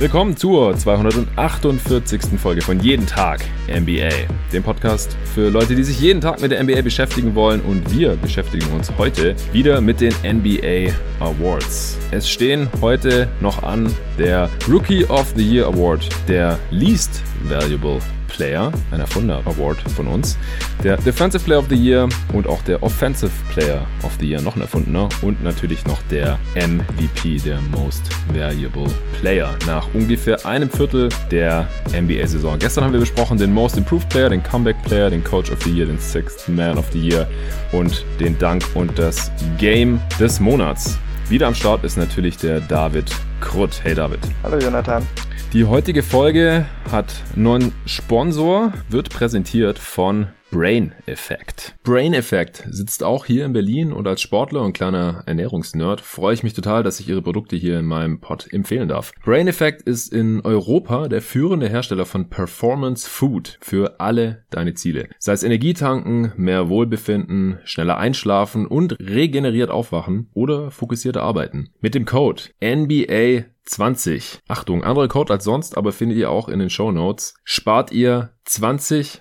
Willkommen zur 248. Folge von Jeden Tag NBA, dem Podcast für Leute, die sich jeden Tag mit der NBA beschäftigen wollen. Und wir beschäftigen uns heute wieder mit den NBA Awards. Es stehen heute noch an der Rookie of the Year Award, der Least Valuable Player, ein Erfunder Award von uns, der Defensive Player of the Year und auch der Offensive Player of the Year, noch ein Erfundener und natürlich noch der MVP, der Most Valuable Player nach ungefähr einem Viertel der NBA-Saison. Gestern haben wir besprochen den Most Improved Player, den Comeback Player, den Coach of the Year, den Sixth Man of the Year und den Dank und das Game des Monats. Wieder am Start ist natürlich der David Krutt. Hey David. Hallo Jonathan. Die heutige Folge hat neuen Sponsor, wird präsentiert von Brain Effect. Brain Effect sitzt auch hier in Berlin und als Sportler und kleiner Ernährungsnerd freue ich mich total, dass ich ihre Produkte hier in meinem Pod empfehlen darf. Brain Effect ist in Europa der führende Hersteller von Performance Food für alle deine Ziele. Sei es Energietanken, mehr Wohlbefinden, schneller einschlafen und regeneriert aufwachen oder fokussierte arbeiten. Mit dem Code NBA 20. Achtung, andere Code als sonst, aber findet ihr auch in den Show Notes. Spart ihr 20%.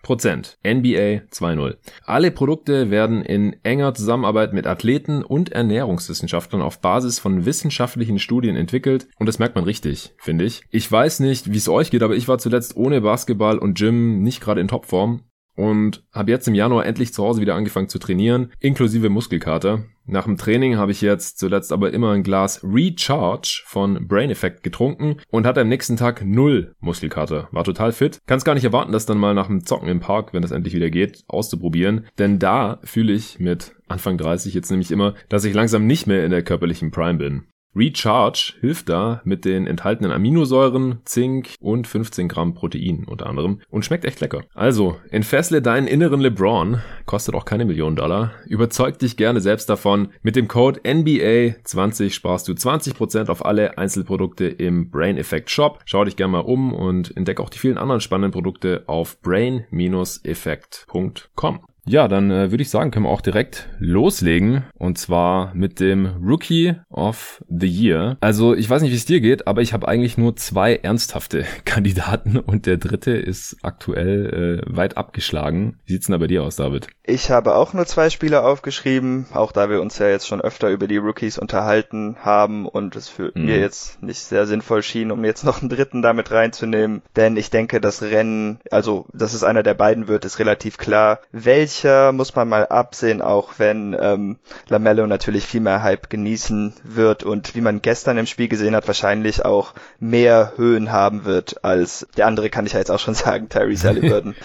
NBA 2.0. Alle Produkte werden in enger Zusammenarbeit mit Athleten und Ernährungswissenschaftlern auf Basis von wissenschaftlichen Studien entwickelt und das merkt man richtig, finde ich. Ich weiß nicht, wie es euch geht, aber ich war zuletzt ohne Basketball und Gym nicht gerade in Topform und habe jetzt im Januar endlich zu Hause wieder angefangen zu trainieren, inklusive Muskelkater. Nach dem Training habe ich jetzt zuletzt aber immer ein Glas Recharge von Brain Effect getrunken und hatte am nächsten Tag null Muskelkater. War total fit. Kann es gar nicht erwarten, das dann mal nach dem Zocken im Park, wenn das endlich wieder geht, auszuprobieren. Denn da fühle ich mit Anfang 30 jetzt nämlich immer, dass ich langsam nicht mehr in der körperlichen Prime bin. Recharge hilft da mit den enthaltenen Aminosäuren, Zink und 15 Gramm Protein unter anderem und schmeckt echt lecker. Also, entfessle deinen inneren LeBron, kostet auch keine Millionen Dollar, überzeug dich gerne selbst davon. Mit dem Code NBA20 sparst du 20% auf alle Einzelprodukte im Brain Effect Shop. Schau dich gerne mal um und entdeck auch die vielen anderen spannenden Produkte auf brain-effekt.com. Ja, dann äh, würde ich sagen, können wir auch direkt loslegen. Und zwar mit dem Rookie of the Year. Also ich weiß nicht, wie es dir geht, aber ich habe eigentlich nur zwei ernsthafte Kandidaten und der dritte ist aktuell äh, weit abgeschlagen. Wie sieht's denn da bei dir aus, David? Ich habe auch nur zwei Spieler aufgeschrieben, auch da wir uns ja jetzt schon öfter über die Rookies unterhalten haben und es für mhm. mir jetzt nicht sehr sinnvoll schien, um jetzt noch einen dritten damit reinzunehmen. Denn ich denke, das Rennen, also dass es einer der beiden wird, ist relativ klar. Welche sicher, muss man mal absehen, auch wenn ähm, Lamello natürlich viel mehr Hype genießen wird und wie man gestern im Spiel gesehen hat, wahrscheinlich auch mehr Höhen haben wird als der andere, kann ich ja jetzt auch schon sagen, Terry Halliburton.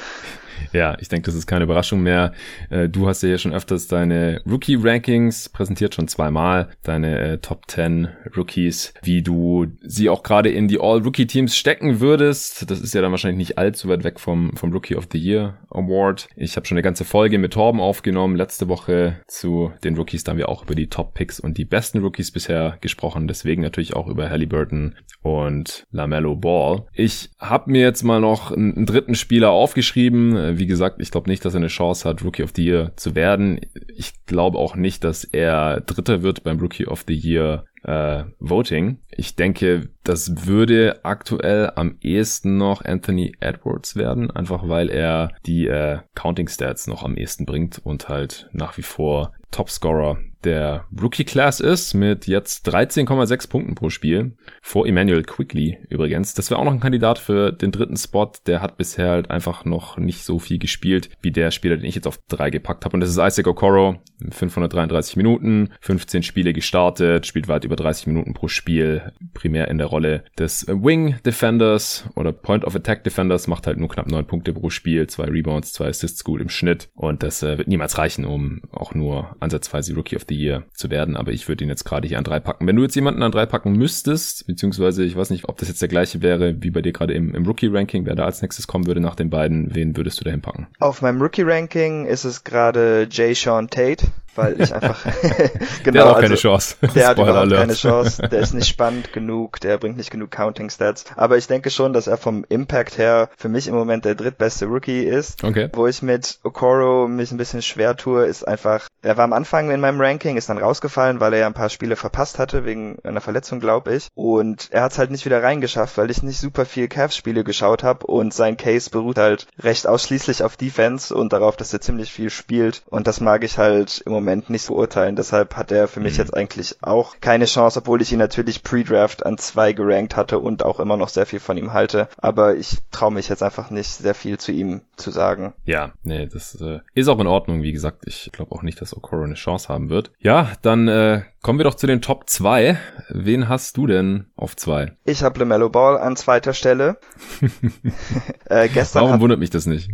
Ja, ich denke, das ist keine Überraschung mehr. Äh, du hast ja schon öfters deine Rookie-Rankings präsentiert, schon zweimal, deine äh, Top 10 Rookies, wie du sie auch gerade in die All-Rookie-Teams stecken würdest. Das ist ja dann wahrscheinlich nicht allzu weit weg vom, vom Rookie of the Year Award. Ich habe schon eine ganze Folge mit Torben aufgenommen, letzte Woche zu den Rookies. Da haben wir auch über die Top-Picks und die besten Rookies bisher gesprochen. Deswegen natürlich auch über Halliburton und LaMelo Ball. Ich habe mir jetzt mal noch einen, einen dritten Spieler aufgeschrieben, wie wie gesagt, ich glaube nicht, dass er eine Chance hat, Rookie of the Year zu werden. Ich glaube auch nicht, dass er Dritter wird beim Rookie of the Year äh, Voting. Ich denke, das würde aktuell am ehesten noch Anthony Edwards werden, einfach weil er die äh, Counting Stats noch am ehesten bringt und halt nach wie vor Topscorer der Rookie Class ist mit jetzt 13,6 Punkten pro Spiel vor Emmanuel Quickly übrigens. Das wäre auch noch ein Kandidat für den dritten Spot. Der hat bisher halt einfach noch nicht so viel gespielt wie der Spieler, den ich jetzt auf drei gepackt habe. Und das ist Isaac Okoro. 533 Minuten, 15 Spiele gestartet, spielt weit über 30 Minuten pro Spiel, primär in der Rolle des Wing Defenders oder Point of Attack Defenders, macht halt nur knapp 9 Punkte pro Spiel, zwei Rebounds, zwei Assists gut im Schnitt und das äh, wird niemals reichen, um auch nur ansatzweise Rookie of the Year zu werden, aber ich würde ihn jetzt gerade hier an drei packen. Wenn du jetzt jemanden an drei packen müsstest, beziehungsweise ich weiß nicht, ob das jetzt der gleiche wäre wie bei dir gerade im, im Rookie-Ranking, wer da als nächstes kommen würde nach den beiden, wen würdest du dahin packen? Auf meinem Rookie-Ranking ist es gerade Jay Sean Tate. Weil ich einfach genau, der hat auch also, keine Chance. Der hat überhaupt Alert. keine Chance. Der ist nicht spannend genug. Der bringt nicht genug Counting Stats. Aber ich denke schon, dass er vom Impact her für mich im Moment der drittbeste Rookie ist. Okay. Wo ich mit Okoro mich ein bisschen schwer tue, ist einfach, er war am Anfang in meinem Ranking, ist dann rausgefallen, weil er ja ein paar Spiele verpasst hatte wegen einer Verletzung, glaube ich. Und er hat es halt nicht wieder reingeschafft, weil ich nicht super viel Cavs-Spiele geschaut habe und sein Case beruht halt recht ausschließlich auf Defense und darauf, dass er ziemlich viel spielt. Und das mag ich halt im Moment nicht so urteilen. Deshalb hat er für mich mhm. jetzt eigentlich auch keine Chance, obwohl ich ihn natürlich pre-draft an zwei gerankt hatte und auch immer noch sehr viel von ihm halte. Aber ich traue mich jetzt einfach nicht sehr viel zu ihm zu sagen. Ja, nee, das äh, ist auch in Ordnung. Wie gesagt, ich glaube auch nicht, dass Okoro eine Chance haben wird. Ja, dann äh, kommen wir doch zu den Top 2. Wen hast du denn auf 2? Ich habe LaMelo Ball an zweiter Stelle. äh, gestern Warum hat... wundert mich das nicht?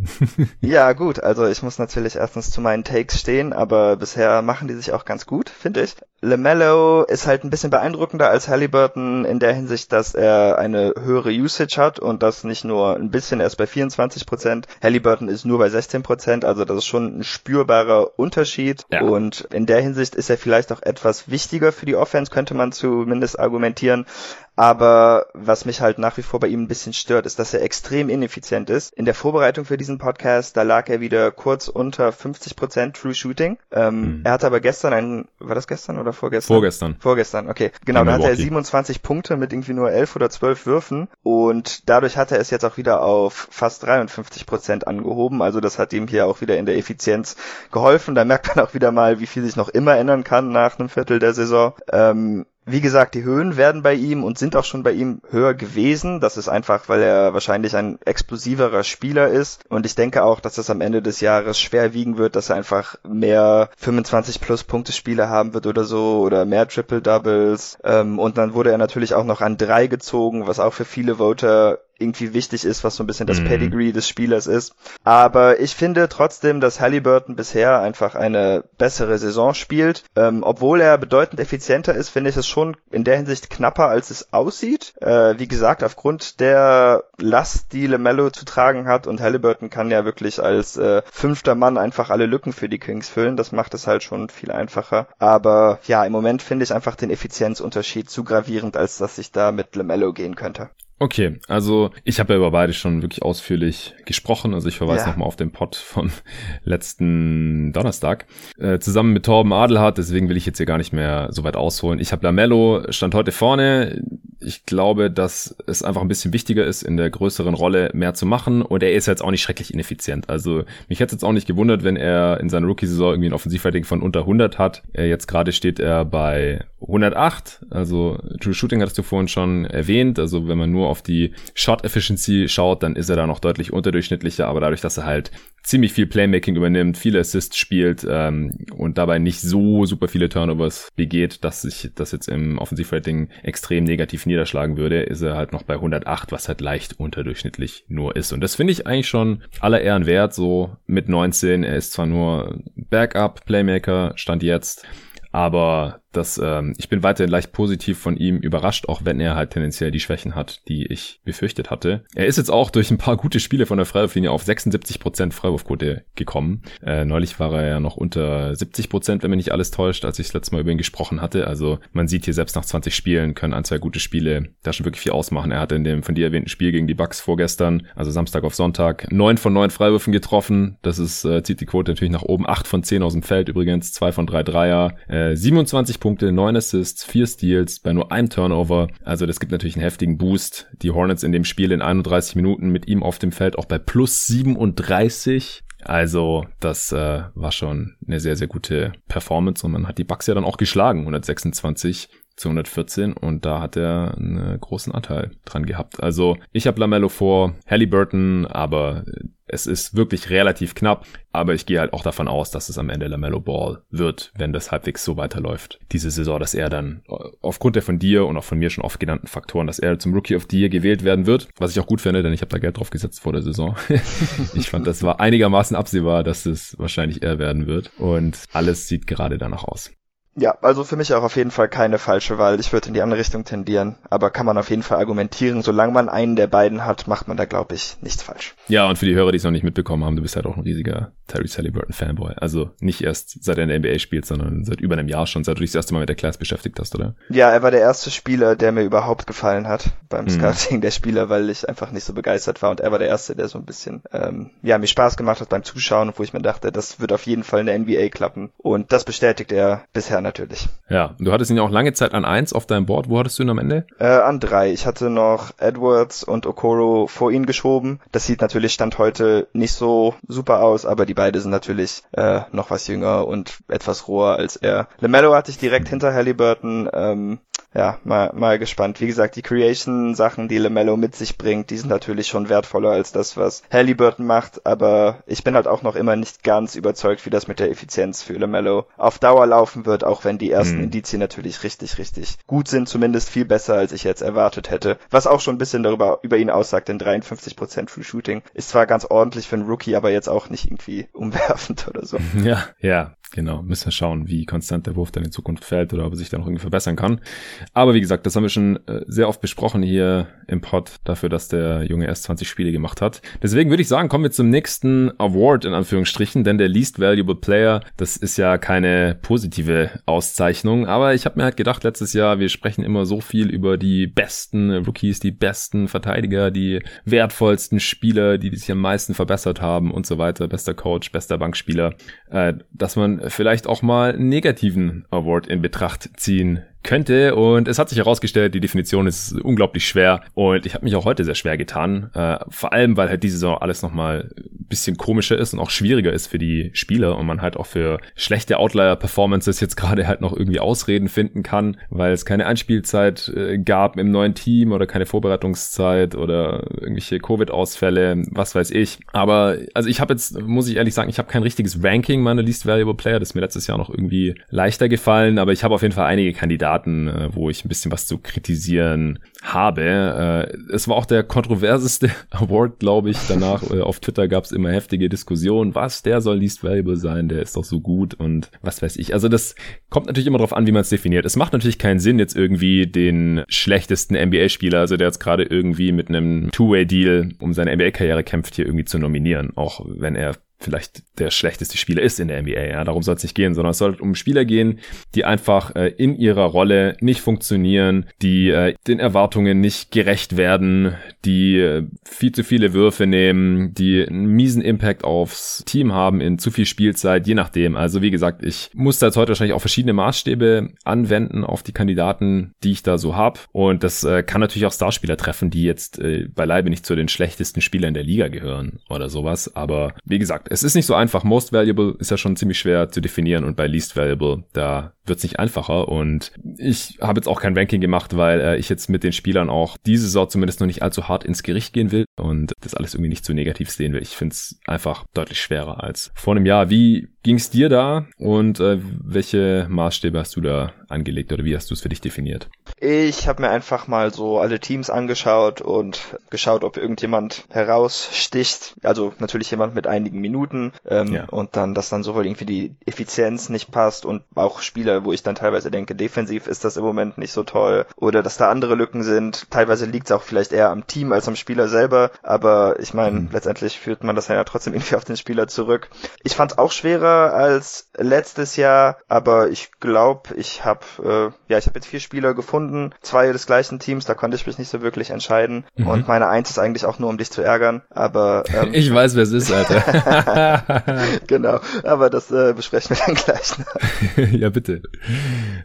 ja, gut, also ich muss natürlich erstens zu meinen Takes stehen, aber bisher machen die sich auch ganz gut, finde ich. LaMelo ist halt ein bisschen beeindruckender als Halliburton in der Hinsicht, dass er eine höhere Usage hat und das nicht nur ein bisschen, erst bei 24 Prozent. Halliburton ist nur bei 16 Prozent, also das ist schon ein spürbarer Unterschied ja. und in der Hinsicht ist er vielleicht auch etwas wichtiger für die Offense, könnte man zumindest argumentieren. Aber was mich halt nach wie vor bei ihm ein bisschen stört, ist, dass er extrem ineffizient ist. In der Vorbereitung für diesen Podcast, da lag er wieder kurz unter 50% True Shooting. Ähm, mhm. Er hatte aber gestern einen, war das gestern oder vorgestern? Vorgestern. Vorgestern, okay. Genau, da hatte er 27 Punkte mit irgendwie nur 11 oder 12 Würfen und dadurch hat er es jetzt auch wieder auf fast 53% angehoben. Also das hat ihm hier auch wieder in der Effizienz geholfen. Da merkt man auch wieder mal, wie viel sich noch immer ändern kann nach einem Viertel der Saison. Ähm, wie gesagt, die Höhen werden bei ihm und sind auch schon bei ihm höher gewesen. Das ist einfach, weil er wahrscheinlich ein explosiverer Spieler ist. Und ich denke auch, dass das am Ende des Jahres schwer wiegen wird, dass er einfach mehr 25 plus Punkte Spiele haben wird oder so oder mehr Triple Doubles. Ähm, und dann wurde er natürlich auch noch an drei gezogen, was auch für viele Voter irgendwie wichtig ist, was so ein bisschen das mhm. Pedigree des Spielers ist. Aber ich finde trotzdem, dass Halliburton bisher einfach eine bessere Saison spielt. Ähm, obwohl er bedeutend effizienter ist, finde ich es schon in der Hinsicht knapper, als es aussieht. Äh, wie gesagt, aufgrund der Last, die LeMelo zu tragen hat und Halliburton kann ja wirklich als äh, fünfter Mann einfach alle Lücken für die Kings füllen. Das macht es halt schon viel einfacher. Aber ja, im Moment finde ich einfach den Effizienzunterschied zu gravierend, als dass ich da mit LeMelo gehen könnte. Okay, also ich habe ja über beide schon wirklich ausführlich gesprochen. Also ich verweise ja. nochmal auf den Pod von letzten Donnerstag. Äh, zusammen mit Torben Adelhardt, deswegen will ich jetzt hier gar nicht mehr so weit ausholen. Ich habe Lamello, stand heute vorne. Ich glaube, dass es einfach ein bisschen wichtiger ist, in der größeren Rolle mehr zu machen. Und er ist jetzt auch nicht schrecklich ineffizient. Also mich hätte jetzt auch nicht gewundert, wenn er in seiner Rookie-Saison irgendwie ein Offensivrating von unter 100 hat. Er jetzt gerade steht er bei 108. Also True Shooting hattest du vorhin schon erwähnt. Also wenn man nur auf die Shot Efficiency schaut, dann ist er da noch deutlich unterdurchschnittlicher, aber dadurch, dass er halt ziemlich viel Playmaking übernimmt, viele Assists spielt ähm, und dabei nicht so super viele Turnovers begeht, dass sich das jetzt im Offensivrating extrem negativ niederschlagen würde, ist er halt noch bei 108, was halt leicht unterdurchschnittlich nur ist. Und das finde ich eigentlich schon aller Ehren wert, so mit 19. Er ist zwar nur Backup Playmaker, stand jetzt, aber das, ähm, ich bin weiterhin leicht positiv von ihm überrascht, auch wenn er halt tendenziell die Schwächen hat, die ich befürchtet hatte. Er ist jetzt auch durch ein paar gute Spiele von der Freiwurflinie auf 76% Freiwurfquote gekommen. Äh, neulich war er ja noch unter 70%, wenn mich nicht alles täuscht, als ich das letzte Mal über ihn gesprochen hatte. Also man sieht hier selbst nach 20 Spielen können ein, zwei gute Spiele da schon wirklich viel ausmachen. Er hatte in dem von dir erwähnten Spiel gegen die Bucks vorgestern, also Samstag auf Sonntag, neun von neun Freiwürfen getroffen. Das ist, äh, zieht die Quote natürlich nach oben. Acht von zehn aus dem Feld übrigens, zwei von drei Dreier, äh, 27 Punkte, 9 Assists, 4 Steals bei nur einem Turnover. Also das gibt natürlich einen heftigen Boost. Die Hornets in dem Spiel in 31 Minuten mit ihm auf dem Feld auch bei plus 37. Also das äh, war schon eine sehr, sehr gute Performance und man hat die Bucks ja dann auch geschlagen, 126 zu 114 und da hat er einen großen Anteil dran gehabt. Also ich habe Lamello vor Halliburton, aber es ist wirklich relativ knapp, aber ich gehe halt auch davon aus, dass es am Ende Lamello Ball wird, wenn das halbwegs so weiterläuft. Diese Saison, dass er dann äh, aufgrund der von dir und auch von mir schon oft genannten Faktoren, dass er zum Rookie of the Year gewählt werden wird, was ich auch gut finde, denn ich habe da Geld drauf gesetzt vor der Saison. ich fand, das war einigermaßen absehbar, dass es wahrscheinlich er werden wird und alles sieht gerade danach aus. Ja, also für mich auch auf jeden Fall keine falsche Wahl. Ich würde in die andere Richtung tendieren, aber kann man auf jeden Fall argumentieren. Solange man einen der beiden hat, macht man da, glaube ich, nichts falsch. Ja, und für die Hörer, die es noch nicht mitbekommen haben, du bist halt auch ein riesiger Terry Halliburton Fanboy. Also nicht erst seit er in der NBA spielt, sondern seit über einem Jahr schon, seit du dich das erste Mal mit der Class beschäftigt hast, oder? Ja, er war der erste Spieler, der mir überhaupt gefallen hat beim mhm. Scouting der Spieler, weil ich einfach nicht so begeistert war und er war der erste, der so ein bisschen, ähm, ja, mir Spaß gemacht hat beim Zuschauen, wo ich mir dachte, das wird auf jeden Fall in der NBA klappen. Und das bestätigt er bisher natürlich. Ja, du hattest ihn ja auch lange Zeit an eins auf deinem Board. Wo hattest du ihn am Ende? Äh, an drei. Ich hatte noch Edwards und Okoro vor ihn geschoben. Das sieht natürlich Stand heute nicht so super aus, aber die beiden sind natürlich äh, noch was jünger und etwas roher als er. LeMelo hatte ich direkt hinter Halliburton. Ähm, ja, mal, mal gespannt. Wie gesagt, die Creation-Sachen, die LeMelo mit sich bringt, die sind natürlich schon wertvoller als das, was Halliburton macht, aber ich bin halt auch noch immer nicht ganz überzeugt, wie das mit der Effizienz für LeMelo auf Dauer laufen wird, auch wenn die ersten mhm. Indizien natürlich richtig, richtig gut sind, zumindest viel besser, als ich jetzt erwartet hätte. Was auch schon ein bisschen darüber, über ihn aussagt, denn 53% Free Shooting ist zwar ganz ordentlich für einen Rookie, aber jetzt auch nicht irgendwie umwerfend oder so. Ja, ja, Genau, müssen wir schauen, wie konstant der Wurf dann in Zukunft fällt oder ob er sich da noch irgendwie verbessern kann. Aber wie gesagt, das haben wir schon äh, sehr oft besprochen hier im Pod, dafür, dass der Junge erst 20 Spiele gemacht hat. Deswegen würde ich sagen, kommen wir zum nächsten Award in Anführungsstrichen, denn der Least Valuable Player, das ist ja keine positive Auszeichnung, aber ich habe mir halt gedacht, letztes Jahr, wir sprechen immer so viel über die besten Rookies, die besten Verteidiger, die wertvollsten Spieler, die sich am meisten verbessert haben und so weiter, bester Coach, bester Bankspieler, äh, dass man vielleicht auch mal negativen Award in Betracht ziehen könnte. Und es hat sich herausgestellt, die Definition ist unglaublich schwer. Und ich habe mich auch heute sehr schwer getan. Äh, vor allem, weil halt diese Saison alles nochmal ein bisschen komischer ist und auch schwieriger ist für die Spieler und man halt auch für schlechte Outlier-Performances jetzt gerade halt noch irgendwie Ausreden finden kann, weil es keine Einspielzeit äh, gab im neuen Team oder keine Vorbereitungszeit oder irgendwelche Covid-Ausfälle, was weiß ich. Aber also ich habe jetzt, muss ich ehrlich sagen, ich habe kein richtiges Ranking meiner Least Valuable Player. Das ist mir letztes Jahr noch irgendwie leichter gefallen, aber ich habe auf jeden Fall einige Kandidaten Kandidaten, äh, wo ich ein bisschen was zu kritisieren habe. Äh, es war auch der kontroverseste Award, glaube ich. Danach äh, auf Twitter gab es immer heftige Diskussionen. Was, der soll least valuable sein? Der ist doch so gut und was weiß ich. Also das kommt natürlich immer darauf an, wie man es definiert. Es macht natürlich keinen Sinn, jetzt irgendwie den schlechtesten NBA-Spieler, also der jetzt gerade irgendwie mit einem Two-Way-Deal um seine NBA-Karriere kämpft, hier irgendwie zu nominieren. Auch wenn er vielleicht der schlechteste Spieler ist in der NBA. Ja, darum soll es nicht gehen, sondern es soll um Spieler gehen, die einfach äh, in ihrer Rolle nicht funktionieren, die äh, den Erwartungen nicht gerecht werden, die äh, viel zu viele Würfe nehmen, die einen miesen Impact aufs Team haben in zu viel Spielzeit, je nachdem. Also wie gesagt, ich muss da jetzt heute wahrscheinlich auch verschiedene Maßstäbe anwenden auf die Kandidaten, die ich da so habe. Und das äh, kann natürlich auch Starspieler treffen, die jetzt äh, beileibe nicht zu den schlechtesten Spielern der Liga gehören oder sowas. Aber wie gesagt, es ist nicht so einfach. Most Valuable ist ja schon ziemlich schwer zu definieren und bei Least Valuable, da wird es nicht einfacher. Und ich habe jetzt auch kein Ranking gemacht, weil äh, ich jetzt mit den Spielern auch diese Saison zumindest noch nicht allzu hart ins Gericht gehen will und das alles irgendwie nicht zu negativ sehen will. Ich finde es einfach deutlich schwerer als vor einem Jahr. Wie ging es dir da und äh, welche Maßstäbe hast du da angelegt oder wie hast du es für dich definiert? Ich habe mir einfach mal so alle Teams angeschaut und geschaut, ob irgendjemand heraussticht. Also natürlich jemand mit einigen Minuten ähm, ja. und dann, dass dann sowohl irgendwie die Effizienz nicht passt und auch Spieler, wo ich dann teilweise denke, defensiv ist das im Moment nicht so toll oder dass da andere Lücken sind. Teilweise liegt es auch vielleicht eher am Team als am Spieler selber, aber ich meine, mhm. letztendlich führt man das ja trotzdem irgendwie auf den Spieler zurück. Ich fand es auch schwerer als letztes Jahr, aber ich glaube, ich habe äh, ja, ich habe jetzt vier Spieler gefunden, zwei des gleichen Teams, da konnte ich mich nicht so wirklich entscheiden mhm. und meine Eins ist eigentlich auch nur um dich zu ärgern, aber ähm, ich weiß, wer es ist, Alter. genau, aber das äh, besprechen wir dann gleich. ja, bitte.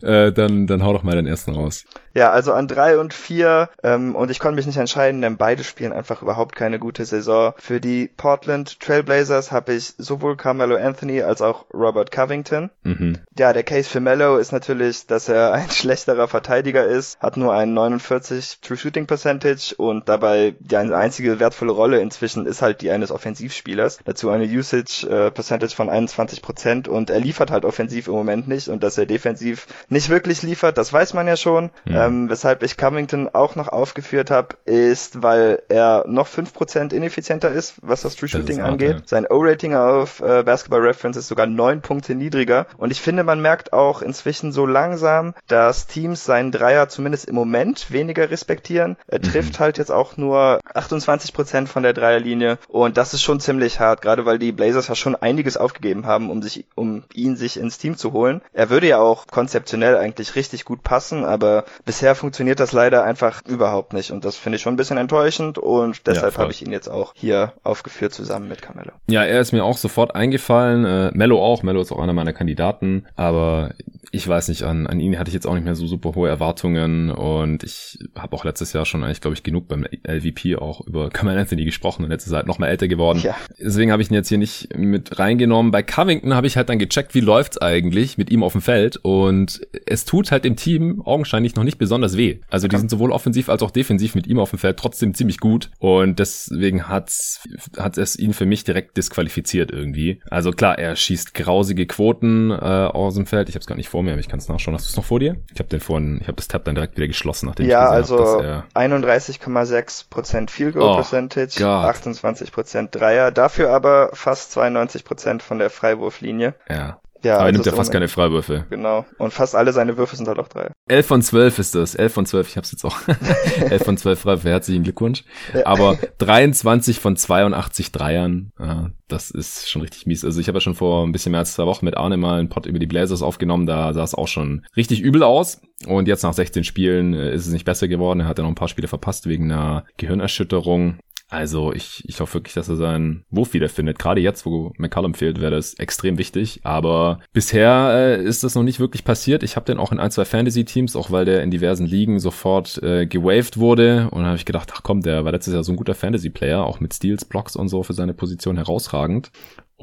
Äh, dann dann hau doch mal den ersten raus. Ja, also an drei und vier ähm, und ich konnte mich nicht entscheiden, denn beide spielen einfach überhaupt keine gute Saison. Für die Portland Trailblazers habe ich sowohl Carmelo Anthony als auch Robert Covington. Mhm. Ja, der Case für Mello ist natürlich, dass er ein schlechterer Verteidiger ist, hat nur einen 49 True Shooting Percentage und dabei die einzige wertvolle Rolle inzwischen ist halt die eines Offensivspielers. Dazu eine Usage äh, Percentage von 21 Prozent und er liefert halt offensiv im Moment nicht und dass er defensiv nicht wirklich liefert, das weiß man ja schon. Mhm. Ähm, weshalb ich Covington auch noch aufgeführt habe, ist, weil er noch 5% ineffizienter ist, was das True Shooting das angeht. Sein O-Rating auf äh, Basketball Reference ist sogar neun Punkte niedriger. Und ich finde, man merkt auch inzwischen so langsam, dass Teams seinen Dreier zumindest im Moment weniger respektieren. Er mhm. trifft halt jetzt auch nur 28% von der Dreierlinie. Und das ist schon ziemlich hart, gerade weil die Blazers ja schon einiges aufgegeben haben, um sich, um ihn sich ins Team zu holen. Er würde ja auch konzeptionell eigentlich richtig gut passen, aber bisher funktioniert das leider einfach überhaupt nicht. Und das finde ich schon ein bisschen enttäuschend und deshalb ja, habe ich ihn jetzt auch hier aufgeführt zusammen mit Carmelo. Ja, er ist mir auch sofort eingefallen. Äh, Mello auch. Mello ist auch einer meiner Kandidaten. Aber ich weiß nicht, an, an ihn hatte ich jetzt auch nicht mehr so super hohe Erwartungen und ich habe auch letztes Jahr schon eigentlich, glaube ich, genug beim LVP auch über Carmelo Anthony gesprochen und jetzt ist er halt noch mal älter geworden. Ja. Deswegen habe ich ihn jetzt hier nicht mit reingenommen. Bei Covington habe ich halt dann gecheckt, wie läuft's eigentlich mit ihm auf dem Feld und es tut halt dem Team augenscheinlich noch nicht besonders weh. Also die sind sowohl offensiv als auch defensiv mit ihm auf dem Feld trotzdem ziemlich gut und deswegen hat's hat es ihn für mich direkt disqualifiziert irgendwie. Also klar, er schießt grausige Quoten äh, aus dem Feld. Ich habe es gar nicht vor mir, aber ich kann es nachschauen. Hast du es noch vor dir? Ich habe den vorhin, ich habe das Tab dann direkt wieder geschlossen, nachdem ja, ich gesehen also habe, 31,6 Prozent Field Goal oh, Percentage, God. 28 Prozent Dreier, dafür aber fast 92 Prozent von der Freiwurflinie. Ja. Ja, aber er nimmt ja fast keine Freiwürfe. Genau. Und fast alle seine Würfe sind halt auch drei. 11 von 12 ist das. 11 von 12, ich hab's jetzt auch. 11 von 12 Freiwürfe, herzlichen Glückwunsch. Ja. Aber 23 von 82 Dreiern, äh, das ist schon richtig mies. Also ich habe ja schon vor ein bisschen mehr als zwei Wochen mit Arne mal einen Pod über die Blazers aufgenommen, da sah es auch schon richtig übel aus. Und jetzt nach 16 Spielen äh, ist es nicht besser geworden. Er hat ja noch ein paar Spiele verpasst wegen einer Gehirnerschütterung. Also ich, ich hoffe wirklich, dass er seinen Wurf wiederfindet. Gerade jetzt, wo McCallum fehlt, wäre das extrem wichtig. Aber bisher äh, ist das noch nicht wirklich passiert. Ich habe den auch in ein, zwei Fantasy-Teams, auch weil der in diversen Ligen sofort äh, gewaved wurde. Und habe ich gedacht, ach komm, der war letztes Jahr so ein guter Fantasy-Player, auch mit Steals, Blocks und so für seine Position herausragend.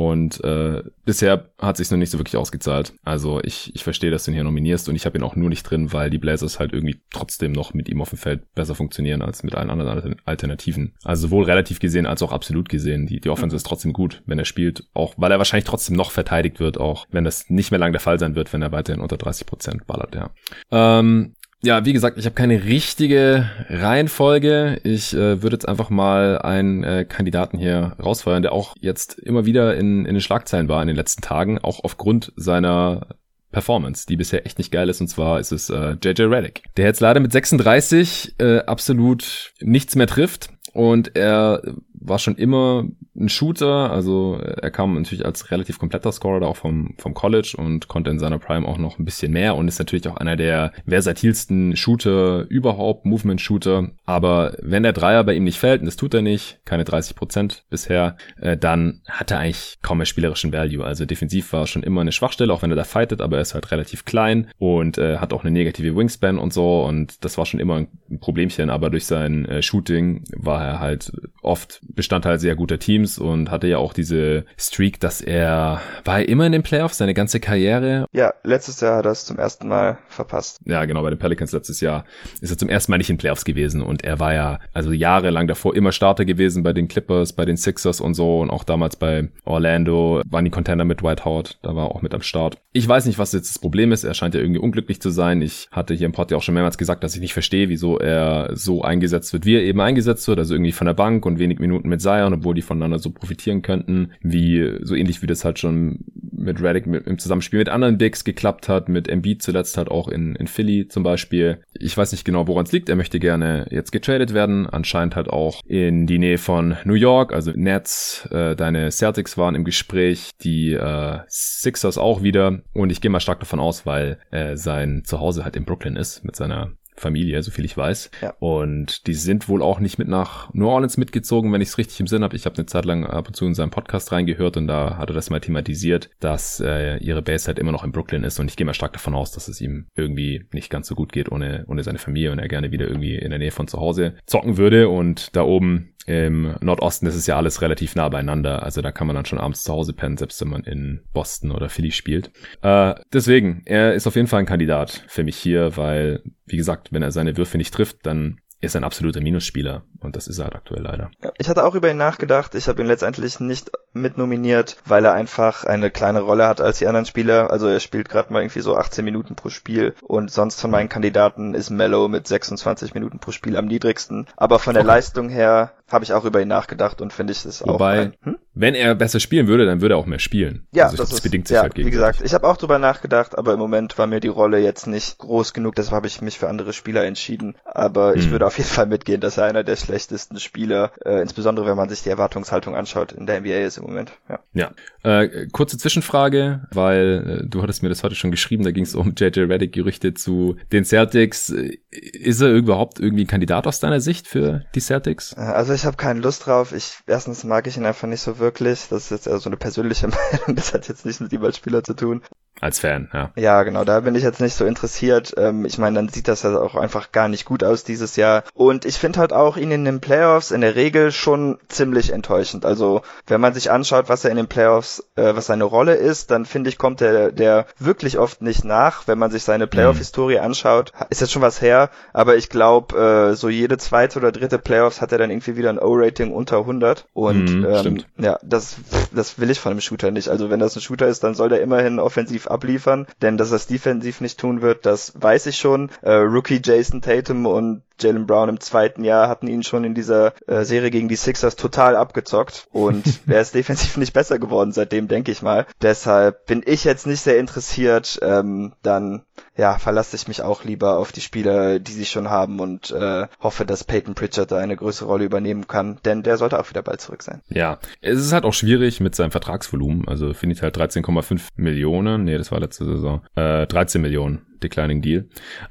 Und äh, bisher hat sich noch nicht so wirklich ausgezahlt. Also ich, ich verstehe, dass du ihn hier nominierst und ich habe ihn auch nur nicht drin, weil die Blazers halt irgendwie trotzdem noch mit ihm auf dem Feld besser funktionieren als mit allen anderen Alternativen. Also sowohl relativ gesehen als auch absolut gesehen. Die, die Offense ist trotzdem gut, wenn er spielt, auch weil er wahrscheinlich trotzdem noch verteidigt wird, auch wenn das nicht mehr lang der Fall sein wird, wenn er weiterhin unter 30 Prozent ballert, ja. Ähm, ja, wie gesagt, ich habe keine richtige Reihenfolge. Ich äh, würde jetzt einfach mal einen äh, Kandidaten hier rausfeuern, der auch jetzt immer wieder in, in den Schlagzeilen war in den letzten Tagen, auch aufgrund seiner Performance, die bisher echt nicht geil ist. Und zwar ist es äh, JJ Reddick, der jetzt leider mit 36 äh, absolut nichts mehr trifft. Und er war schon immer ein Shooter, also er kam natürlich als relativ kompletter Scorer da auch vom, vom College und konnte in seiner Prime auch noch ein bisschen mehr und ist natürlich auch einer der versatilsten Shooter überhaupt, Movement-Shooter. Aber wenn der Dreier bei ihm nicht fällt, und das tut er nicht, keine 30 Prozent bisher, äh, dann hat er eigentlich kaum mehr spielerischen Value. Also defensiv war schon immer eine Schwachstelle, auch wenn er da fightet, aber er ist halt relativ klein und äh, hat auch eine negative Wingspan und so und das war schon immer ein Problemchen, aber durch sein äh, Shooting war er halt oft Bestandteil sehr guter Teams und hatte ja auch diese Streak, dass er war er immer in den Playoffs seine ganze Karriere. Ja, letztes Jahr hat er es zum ersten Mal verpasst. Ja, genau, bei den Pelicans letztes Jahr ist er zum ersten Mal nicht in Playoffs gewesen und er war ja also jahrelang davor immer Starter gewesen bei den Clippers, bei den Sixers und so und auch damals bei Orlando waren die Contender mit White Howard, da war er auch mit am Start. Ich weiß nicht, was jetzt das Problem ist, er scheint ja irgendwie unglücklich zu sein. Ich hatte hier im Pod ja auch schon mehrmals gesagt, dass ich nicht verstehe, wieso er so eingesetzt wird, wie er eben eingesetzt wird, also irgendwie von der Bank und wenig Minuten mit Zion, obwohl die voneinander so profitieren könnten, wie so ähnlich wie das halt schon mit Reddick im Zusammenspiel mit anderen Bigs geklappt hat, mit Embiid zuletzt halt auch in, in Philly zum Beispiel. Ich weiß nicht genau, woran es liegt. Er möchte gerne jetzt getradet werden, anscheinend halt auch in die Nähe von New York, also Nets, äh, deine Celtics waren im Gespräch, die äh, Sixers auch wieder und ich gehe mal stark davon aus, weil äh, sein Zuhause halt in Brooklyn ist mit seiner Familie, so viel ich weiß. Ja. Und die sind wohl auch nicht mit nach New Orleans mitgezogen, wenn ich es richtig im Sinn habe. Ich habe eine Zeit lang ab und zu in seinem Podcast reingehört und da hat er das mal thematisiert, dass äh, ihre Base halt immer noch in Brooklyn ist und ich gehe mal stark davon aus, dass es ihm irgendwie nicht ganz so gut geht ohne, ohne seine Familie und er gerne wieder irgendwie in der Nähe von zu Hause zocken würde und da oben im Nordosten ist es ja alles relativ nah beieinander. Also da kann man dann schon abends zu Hause pennen, selbst wenn man in Boston oder Philly spielt. Äh, deswegen, er ist auf jeden Fall ein Kandidat für mich hier, weil, wie gesagt, wenn er seine Würfe nicht trifft, dann ist ein absoluter Minusspieler und das ist er halt aktuell leider. Ich hatte auch über ihn nachgedacht. Ich habe ihn letztendlich nicht mit nominiert, weil er einfach eine kleine Rolle hat als die anderen Spieler. Also er spielt gerade mal irgendwie so 18 Minuten pro Spiel und sonst von meinen Kandidaten ist Mello mit 26 Minuten pro Spiel am niedrigsten. Aber von der okay. Leistung her habe ich auch über ihn nachgedacht und finde ich es auch. Wobei, hm? wenn er besser spielen würde, dann würde er auch mehr spielen. Ja, also das, das ist, bedingt sich ja, halt Wie gesagt, ich habe auch drüber nachgedacht, aber im Moment war mir die Rolle jetzt nicht groß genug, deshalb habe ich mich für andere Spieler entschieden. Aber ich hm. würde auf jeden Fall mitgehen, dass er einer der schlechtesten Spieler, äh, insbesondere wenn man sich die Erwartungshaltung anschaut, in der NBA ist im Moment. Ja. ja. Äh, kurze Zwischenfrage, weil äh, du hattest mir das heute schon geschrieben, da ging es um JJ Reddick Gerüchte zu den Celtics. Ist er überhaupt irgendwie ein Kandidat aus deiner Sicht für die Celtics? Äh, also ich habe keine Lust drauf. Ich erstens mag ich ihn einfach nicht so wirklich. Das ist jetzt eher so eine persönliche Meinung. Das hat jetzt nichts mit ihm als Spieler zu tun. Als Fan, ja. Ja, genau, da bin ich jetzt nicht so interessiert. Ähm, ich meine, dann sieht das ja auch einfach gar nicht gut aus dieses Jahr. Und ich finde halt auch ihn in den Playoffs in der Regel schon ziemlich enttäuschend. Also, wenn man sich anschaut, was er in den Playoffs, äh, was seine Rolle ist, dann finde ich, kommt er der wirklich oft nicht nach. Wenn man sich seine Playoff-Historie mhm. anschaut, ist jetzt schon was her, aber ich glaube, äh, so jede zweite oder dritte Playoffs hat er dann irgendwie wieder ein O-Rating unter 100. Und mhm, ähm, ja, das, das will ich von einem Shooter nicht. Also, wenn das ein Shooter ist, dann soll der immerhin offensiv abliefern, denn dass er es defensiv nicht tun wird, das weiß ich schon. Äh, Rookie Jason Tatum und Jalen Brown im zweiten Jahr hatten ihn schon in dieser äh, Serie gegen die Sixers total abgezockt und er ist defensiv nicht besser geworden seitdem, denke ich mal. Deshalb bin ich jetzt nicht sehr interessiert. Ähm, dann ja, verlasse ich mich auch lieber auf die Spieler, die sie schon haben und äh, hoffe, dass Peyton Pritchard da eine größere Rolle übernehmen kann, denn der sollte auch wieder bald zurück sein. Ja, es ist halt auch schwierig mit seinem Vertragsvolumen. Also finde ich halt 13,5 Millionen, nee, das war letzte Saison, äh, 13 Millionen Declining Deal.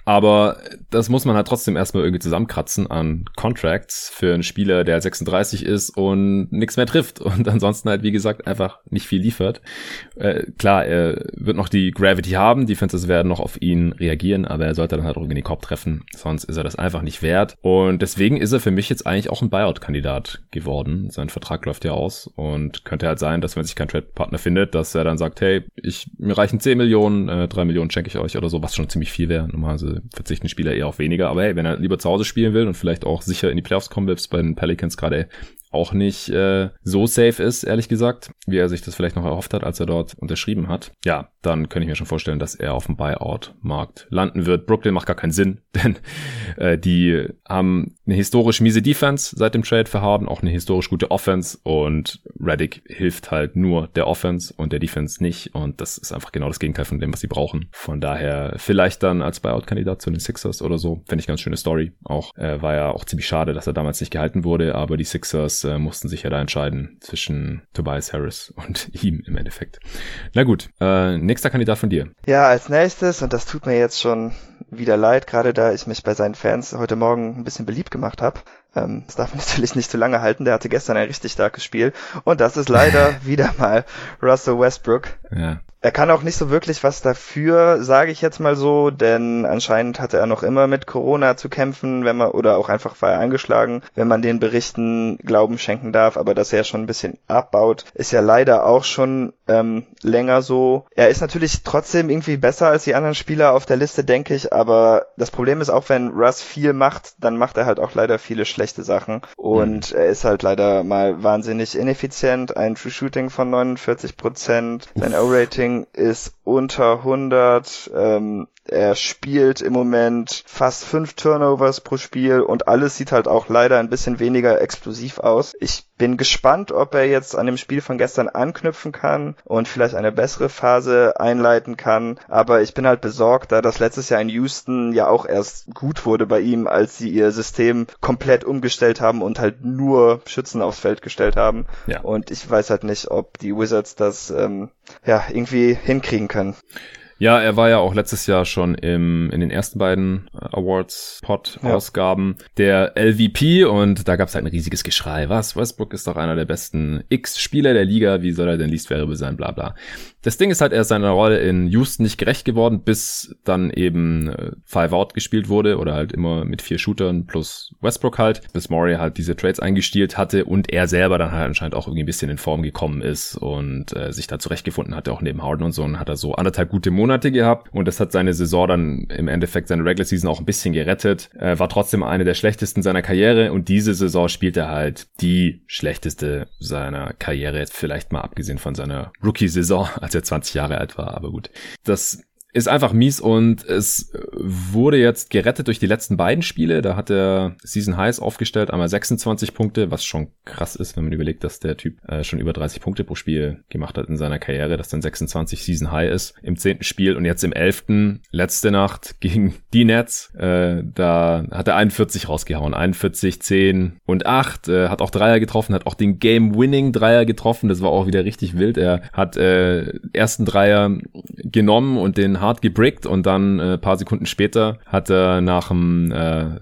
Aber das muss man halt trotzdem erstmal irgendwie zusammenkratzen an Contracts für einen Spieler, der 36 ist und nichts mehr trifft und ansonsten halt, wie gesagt, einfach nicht viel liefert. Äh, klar, er wird noch die Gravity haben, die Fences werden noch auf ihn reagieren, aber er sollte dann halt irgendwie den Korb treffen, sonst ist er das einfach nicht wert. Und deswegen ist er für mich jetzt eigentlich auch ein Buyout-Kandidat geworden. Sein Vertrag läuft ja aus und könnte halt sein, dass wenn sich kein Trade-Partner findet, dass er dann sagt, hey, ich, mir reichen 10 Millionen, äh, 3 Millionen schenke ich euch oder so, was schon schon ziemlich viel wäre. Normalerweise verzichten Spieler eher auf weniger. Aber hey, wenn er lieber zu Hause spielen will und vielleicht auch sicher in die Playoffs kommen will, bei den Pelicans gerade auch nicht äh, so safe ist, ehrlich gesagt, wie er sich das vielleicht noch erhofft hat, als er dort unterschrieben hat. Ja, dann könnte ich mir schon vorstellen, dass er auf dem Buyout-Markt landen wird. Brooklyn macht gar keinen Sinn, denn äh, die haben eine historisch miese Defense seit dem Trade für Harden, auch eine historisch gute Offense und Reddick hilft halt nur der Offense und der Defense nicht und das ist einfach genau das Gegenteil von dem, was sie brauchen. Von daher vielleicht dann als Buyout-Kandidat zu den Sixers oder so, fände ich ganz schöne Story. Auch äh, war ja auch ziemlich schade, dass er damals nicht gehalten wurde, aber die Sixers äh, mussten sich ja da entscheiden zwischen Tobias Harris und ihm im Endeffekt. Na gut, äh, nächster Kandidat von dir. Ja, als nächstes, und das tut mir jetzt schon wieder leid, gerade da ich mich bei seinen Fans heute Morgen ein bisschen beliebt gemacht habe. Ähm, das darf man natürlich nicht zu lange halten. Der hatte gestern ein richtig starkes Spiel. Und das ist leider wieder mal Russell Westbrook. Ja. Er kann auch nicht so wirklich was dafür, sage ich jetzt mal so, denn anscheinend hatte er noch immer mit Corona zu kämpfen, wenn man oder auch einfach war er angeschlagen, wenn man den Berichten Glauben schenken darf, aber dass er schon ein bisschen abbaut, ist ja leider auch schon ähm, länger so. Er ist natürlich trotzdem irgendwie besser als die anderen Spieler auf der Liste, denke ich, aber das Problem ist auch, wenn Russ viel macht, dann macht er halt auch leider viele schlechte Sachen und mhm. er ist halt leider mal wahnsinnig ineffizient, ein True Shooting von 49 Prozent, sein O-Rating Rating ist unter 100. Ähm, er spielt im Moment fast fünf Turnovers pro Spiel und alles sieht halt auch leider ein bisschen weniger explosiv aus. Ich bin gespannt, ob er jetzt an dem Spiel von gestern anknüpfen kann und vielleicht eine bessere Phase einleiten kann. Aber ich bin halt besorgt, da das letztes Jahr in Houston ja auch erst gut wurde bei ihm, als sie ihr System komplett umgestellt haben und halt nur Schützen aufs Feld gestellt haben. Ja. Und ich weiß halt nicht, ob die Wizards das ähm, ja irgendwie hinkriegen können. Ja, er war ja auch letztes Jahr schon im, in den ersten beiden äh, Awards-Pod-Ausgaben ja. der LVP und da gab es halt ein riesiges Geschrei. Was? Westbrook ist doch einer der besten X-Spieler der Liga, wie soll er denn least variable sein, bla bla. Das Ding ist halt, er ist seiner Rolle in Houston nicht gerecht geworden, bis dann eben äh, Five Out gespielt wurde oder halt immer mit vier Shootern plus Westbrook halt, bis Murray halt diese Trades eingestielt hatte und er selber dann halt anscheinend auch irgendwie ein bisschen in Form gekommen ist und äh, sich da zurechtgefunden hatte, auch neben Harden und so und hat er so anderthalb gute Monate gehabt und das hat seine Saison dann im Endeffekt seine Regular Season auch ein bisschen gerettet, äh, war trotzdem eine der schlechtesten seiner Karriere und diese Saison spielt er halt die schlechteste seiner Karriere, jetzt vielleicht mal abgesehen von seiner Rookie-Saison, als er 20 Jahre alt war, aber gut. Das ist einfach mies und es wurde jetzt gerettet durch die letzten beiden Spiele. Da hat er Season Highs aufgestellt, einmal 26 Punkte, was schon krass ist, wenn man überlegt, dass der Typ äh, schon über 30 Punkte pro Spiel gemacht hat in seiner Karriere, dass dann 26 Season High ist. Im zehnten Spiel und jetzt im elften, letzte Nacht gegen die Nets, äh, da hat er 41 rausgehauen, 41, 10 und 8, äh, hat auch Dreier getroffen, hat auch den Game-Winning Dreier getroffen, das war auch wieder richtig wild. Er hat äh, ersten Dreier genommen und den hart gebrickt und dann äh, paar Sekunden später hat er nach dem äh,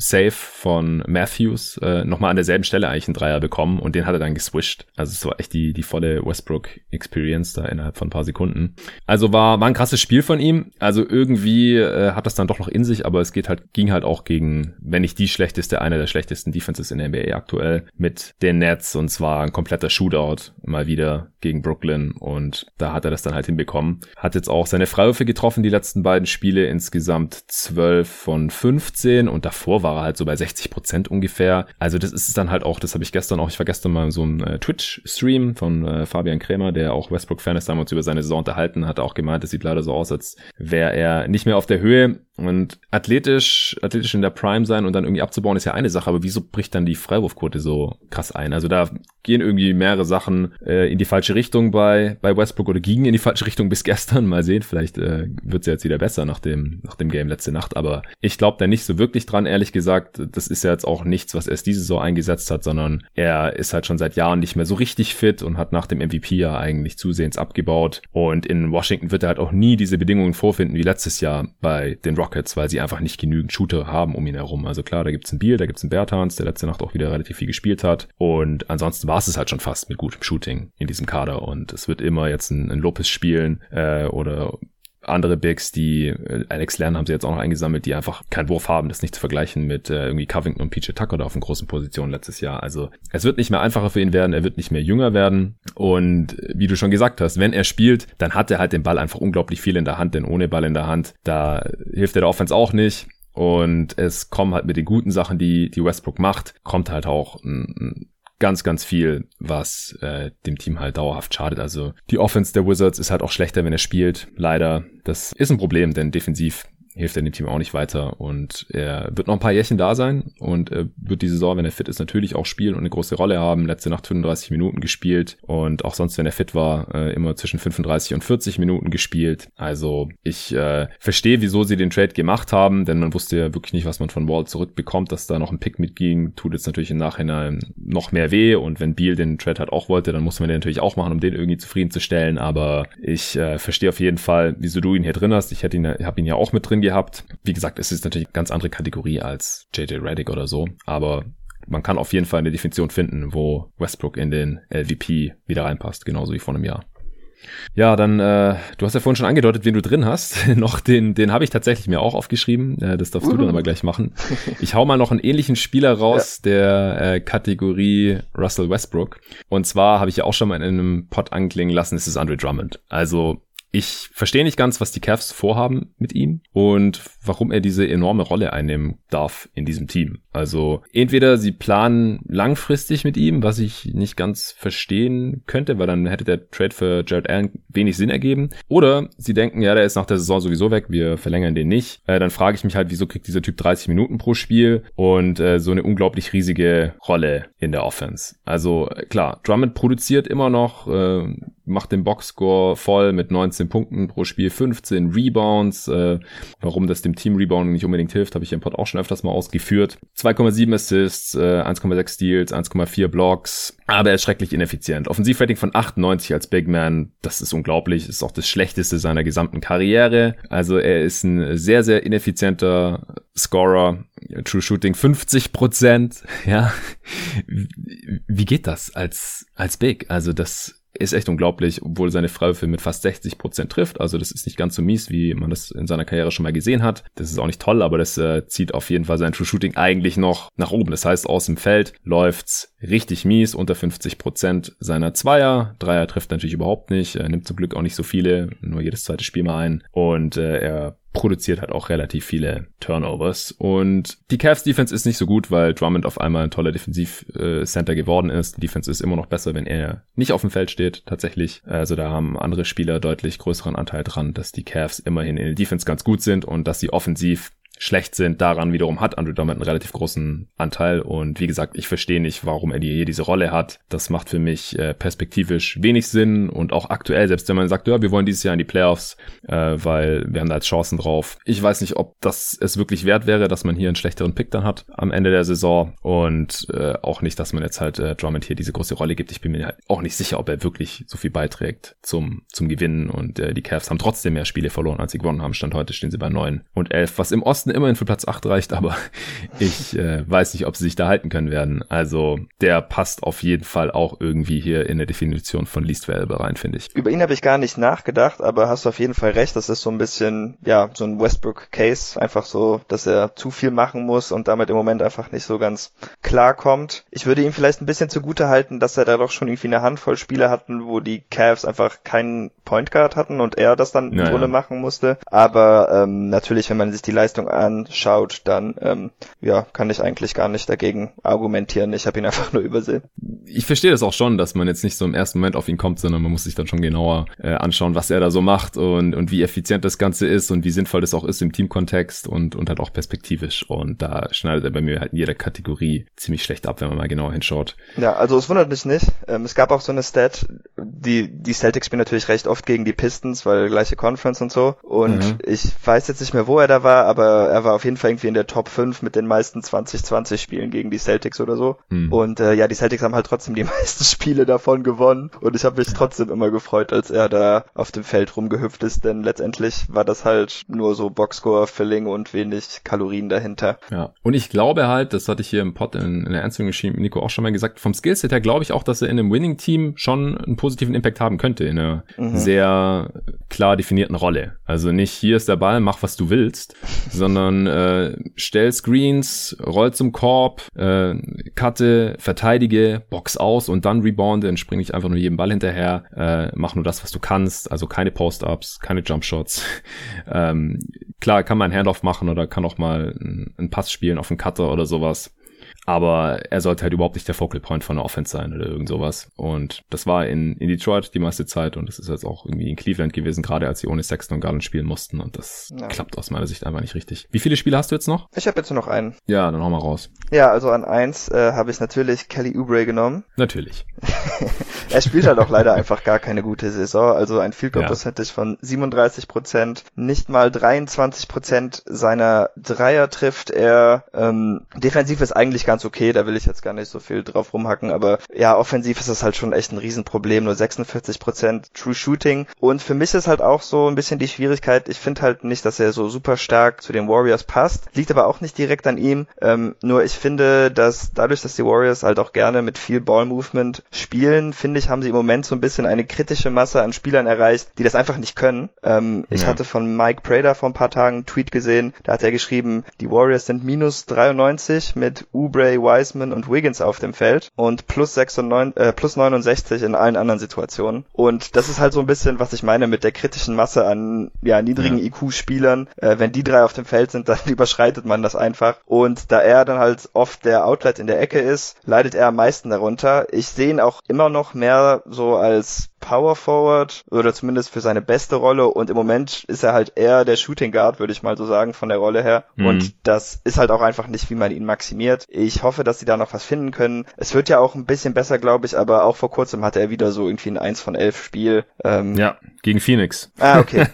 Save von Matthews äh, nochmal an derselben Stelle eigentlich einen Dreier bekommen und den hat er dann geswischt. Also es war echt die, die volle Westbrook-Experience da innerhalb von ein paar Sekunden. Also war, war ein krasses Spiel von ihm. Also irgendwie äh, hat das dann doch noch in sich, aber es geht halt, ging halt auch gegen, wenn nicht die schlechteste, eine der schlechtesten Defenses in der NBA aktuell mit den Nets und zwar ein kompletter Shootout mal wieder gegen Brooklyn und da hat er das dann halt hinbekommen. Hat jetzt auch seine Freiwürfe getroffen, die letzten beiden Spiele, insgesamt 12 von 15 und davor war er halt so bei 60 Prozent ungefähr. Also das ist dann halt auch, das habe ich gestern auch, ich war gestern mal in so einem äh, Twitch-Stream von äh, Fabian Krämer, der auch Westbrook-Fan ist, haben wir uns über seine Saison unterhalten, hat auch gemeint, es sieht leider so aus, als wäre er nicht mehr auf der Höhe und athletisch, athletisch in der Prime sein und dann irgendwie abzubauen ist ja eine Sache, aber wieso bricht dann die Freiwurfquote so krass ein? Also da gehen irgendwie mehrere Sachen äh, in die falsche Richtung bei, bei Westbrook oder gingen in die falsche Richtung bis gestern. Mal sehen, vielleicht äh, wird ja jetzt wieder besser nach dem, nach dem Game letzte Nacht. Aber ich glaube da nicht so wirklich dran, ehrlich gesagt. Das ist ja jetzt auch nichts, was erst diese Saison eingesetzt hat, sondern er ist halt schon seit Jahren nicht mehr so richtig fit und hat nach dem MVP ja eigentlich zusehends abgebaut. Und in Washington wird er halt auch nie diese Bedingungen vorfinden wie letztes Jahr bei den Rockets, weil sie einfach nicht genügend Shooter haben um ihn herum. Also klar, da gibt's einen Beal, da gibt's einen Bertans, der letzte Nacht auch wieder relativ viel gespielt hat. Und ansonsten war es halt schon fast mit gutem Shooting in diesem Kader. Und es wird immer jetzt ein, ein Lopez spielen äh, oder andere Bigs, die äh, Alex Lerner haben sie jetzt auch noch eingesammelt, die einfach keinen Wurf haben, das nicht zu vergleichen mit äh, irgendwie Covington und PJ Tucker da auf den großen Positionen letztes Jahr. Also es wird nicht mehr einfacher für ihn werden, er wird nicht mehr jünger werden und wie du schon gesagt hast, wenn er spielt, dann hat er halt den Ball einfach unglaublich viel in der Hand, denn ohne Ball in der Hand, da hilft er der Offense auch nicht. Und es kommen halt mit den guten Sachen, die, die Westbrook macht, kommt halt auch ein, ganz, ganz viel, was äh, dem Team halt dauerhaft schadet. Also die Offense der Wizards ist halt auch schlechter, wenn er spielt. Leider. Das ist ein Problem, denn defensiv hilft er dem Team auch nicht weiter und er wird noch ein paar Jährchen da sein und wird die Saison, wenn er fit ist, natürlich auch spielen und eine große Rolle haben. Letzte Nacht 35 Minuten gespielt und auch sonst, wenn er fit war, äh, immer zwischen 35 und 40 Minuten gespielt. Also ich äh, verstehe, wieso sie den Trade gemacht haben, denn man wusste ja wirklich nicht, was man von Wall zurückbekommt, dass da noch ein Pick mitging, tut jetzt natürlich im Nachhinein noch mehr weh und wenn Beal den Trade halt auch wollte, dann muss man den natürlich auch machen, um den irgendwie zufriedenzustellen, aber ich äh, verstehe auf jeden Fall, wieso du ihn hier drin hast. Ich hätte ihn, habe ihn ja auch mit drin gehabt. Wie gesagt, es ist natürlich eine ganz andere Kategorie als JJ Reddick oder so, aber man kann auf jeden Fall eine Definition finden, wo Westbrook in den LVP wieder reinpasst, genauso wie vor einem Jahr. Ja, dann, äh, du hast ja vorhin schon angedeutet, wen du drin hast. noch den, den habe ich tatsächlich mir auch aufgeschrieben. Äh, das darfst uh -huh. du dann aber gleich machen. Ich hau mal noch einen ähnlichen Spieler raus ja. der äh, Kategorie Russell Westbrook. Und zwar habe ich ja auch schon mal in einem Pod anklingen lassen, es ist Andre Drummond. Also ich verstehe nicht ganz, was die Cavs vorhaben mit ihm und warum er diese enorme Rolle einnehmen darf in diesem Team. Also entweder sie planen langfristig mit ihm, was ich nicht ganz verstehen könnte, weil dann hätte der Trade für Jared Allen wenig Sinn ergeben. Oder sie denken, ja, der ist nach der Saison sowieso weg, wir verlängern den nicht. Äh, dann frage ich mich halt, wieso kriegt dieser Typ 30 Minuten pro Spiel und äh, so eine unglaublich riesige Rolle in der Offense. Also klar, Drummond produziert immer noch, äh, macht den Boxscore voll mit 19 Punkten pro Spiel, 15 Rebounds. Äh, warum das dem Team Rebounding nicht unbedingt hilft, habe ich im Pod auch schon öfters mal ausgeführt. 2,7 Assists, äh, 1,6 Steals, 1,4 Blocks. Aber er ist schrecklich ineffizient. Offensivrating von 98 als Big Man, das ist unglaublich. Ist auch das schlechteste seiner gesamten Karriere. Also er ist ein sehr, sehr ineffizienter Scorer. True Shooting 50 Prozent. Ja. Wie geht das als, als Big? Also das ist echt unglaublich, obwohl seine Freiwürfe mit fast 60 Prozent trifft. Also das ist nicht ganz so mies, wie man das in seiner Karriere schon mal gesehen hat. Das ist auch nicht toll, aber das äh, zieht auf jeden Fall sein True Shooting eigentlich noch nach oben. Das heißt, aus dem Feld läuft's richtig mies, unter 50 Prozent seiner Zweier. Dreier trifft natürlich überhaupt nicht. Er nimmt zum Glück auch nicht so viele, nur jedes zweite Spiel mal ein. Und äh, er produziert halt auch relativ viele Turnovers. Und die Cavs Defense ist nicht so gut, weil Drummond auf einmal ein toller Defensivcenter geworden ist. Die Defense ist immer noch besser, wenn er nicht auf dem Feld steht, tatsächlich. Also da haben andere Spieler deutlich größeren Anteil dran, dass die Cavs immerhin in der Defense ganz gut sind und dass sie offensiv schlecht sind. Daran wiederum hat Andrew Drummond einen relativ großen Anteil. Und wie gesagt, ich verstehe nicht, warum er hier diese Rolle hat. Das macht für mich äh, perspektivisch wenig Sinn und auch aktuell, selbst wenn man sagt, ja, wir wollen dieses Jahr in die Playoffs, äh, weil wir haben da jetzt Chancen drauf. Ich weiß nicht, ob das es wirklich wert wäre, dass man hier einen schlechteren Pick dann hat am Ende der Saison und äh, auch nicht, dass man jetzt halt Drummond hier diese große Rolle gibt. Ich bin mir halt auch nicht sicher, ob er wirklich so viel beiträgt zum, zum Gewinnen und die Cavs haben trotzdem mehr Spiele verloren, als sie gewonnen haben. Stand heute stehen sie bei neun und elf, was im Osten Osten immerhin für Platz 8 reicht, aber ich äh, weiß nicht, ob sie sich da halten können werden. Also der passt auf jeden Fall auch irgendwie hier in der Definition von Least Valuable rein, finde ich. Über ihn habe ich gar nicht nachgedacht, aber hast du auf jeden Fall recht. Das ist so ein bisschen, ja, so ein Westbrook-Case. Einfach so, dass er zu viel machen muss und damit im Moment einfach nicht so ganz klar kommt. Ich würde ihm vielleicht ein bisschen zugute halten, dass er da doch schon irgendwie eine Handvoll Spiele hatten, wo die Cavs einfach keinen Point Guard hatten und er das dann im naja. Grunde machen musste. Aber ähm, natürlich, wenn man sich die Leistung anschaut, dann ähm, ja, kann ich eigentlich gar nicht dagegen argumentieren. Ich habe ihn einfach nur übersehen. Ich verstehe das auch schon, dass man jetzt nicht so im ersten Moment auf ihn kommt, sondern man muss sich dann schon genauer äh, anschauen, was er da so macht und, und wie effizient das Ganze ist und wie sinnvoll das auch ist im Teamkontext und, und halt auch perspektivisch. Und da schneidet er bei mir halt in jeder Kategorie ziemlich schlecht ab, wenn man mal genauer hinschaut. Ja, also es wundert mich nicht. Ähm, es gab auch so eine Stat, die, die Celtics spielen natürlich recht oft gegen die Pistons, weil gleiche Conference und so. Und mhm. ich weiß jetzt nicht mehr, wo er da war, aber er war auf jeden Fall irgendwie in der Top 5 mit den meisten 2020 Spielen gegen die Celtics oder so. Hm. Und äh, ja, die Celtics haben halt trotzdem die meisten Spiele davon gewonnen. Und ich habe mich trotzdem immer gefreut, als er da auf dem Feld rumgehüpft ist, denn letztendlich war das halt nur so Boxscore-Filling und wenig Kalorien dahinter. Ja, und ich glaube halt, das hatte ich hier im Pod in, in der Ernstung geschrieben, Nico auch schon mal gesagt, vom Skillset her glaube ich auch, dass er in einem Winning-Team schon einen positiven Impact haben könnte, in einer mhm. sehr klar definierten Rolle. Also nicht, hier ist der Ball, mach was du willst, sondern äh, stell Screens, roll zum Korb, äh, cutte, verteidige, box aus und dann rebounde, dann springe ich einfach nur jedem Ball hinterher, äh, mach nur das, was du kannst, also keine Post-Ups, keine Jump-Shots. ähm, klar, kann man ein Handoff machen oder kann auch mal einen Pass spielen auf einen Cutter oder sowas. Aber er sollte halt überhaupt nicht der Focal Point von der Offense sein oder irgend sowas. Und das war in, in Detroit die meiste Zeit und das ist jetzt auch irgendwie in Cleveland gewesen, gerade als sie ohne Sexton und Garland spielen mussten. Und das ja. klappt aus meiner Sicht einfach nicht richtig. Wie viele Spiele hast du jetzt noch? Ich habe jetzt nur noch einen. Ja, dann hau mal raus. Ja, also an eins äh, habe ich natürlich Kelly Oubre genommen. Natürlich. er spielt halt auch leider einfach gar keine gute Saison. Also ein Field Goal Percentage ja. von 37 Prozent, nicht mal 23 Prozent seiner Dreier trifft er. Ähm, defensiv ist eigentlich ganz okay, da will ich jetzt gar nicht so viel drauf rumhacken, aber ja, offensiv ist das halt schon echt ein Riesenproblem, nur 46 Prozent True Shooting und für mich ist halt auch so ein bisschen die Schwierigkeit, ich finde halt nicht, dass er so super stark zu den Warriors passt, liegt aber auch nicht direkt an ihm, ähm, nur ich finde, dass dadurch, dass die Warriors halt auch gerne mit viel Ball Movement spielen, finde ich, haben sie im Moment so ein bisschen eine kritische Masse an Spielern erreicht, die das einfach nicht können. Ähm, ja. Ich hatte von Mike Prader vor ein paar Tagen einen Tweet gesehen, da hat er geschrieben, die Warriors sind minus 93 mit Ubre Murray, Wiseman und Wiggins auf dem Feld und plus, 96, äh, plus 69 in allen anderen Situationen. Und das ist halt so ein bisschen, was ich meine mit der kritischen Masse an ja, niedrigen ja. IQ-Spielern. Äh, wenn die drei auf dem Feld sind, dann überschreitet man das einfach. Und da er dann halt oft der Outlet in der Ecke ist, leidet er am meisten darunter. Ich sehe ihn auch immer noch mehr so als Power Forward oder zumindest für seine beste Rolle und im Moment ist er halt eher der Shooting Guard, würde ich mal so sagen, von der Rolle her. Mhm. Und das ist halt auch einfach nicht, wie man ihn maximiert. Ich hoffe, dass sie da noch was finden können. Es wird ja auch ein bisschen besser, glaube ich, aber auch vor kurzem hatte er wieder so irgendwie ein 1 von 11 Spiel. Ähm, ja, gegen Phoenix. Ah, okay.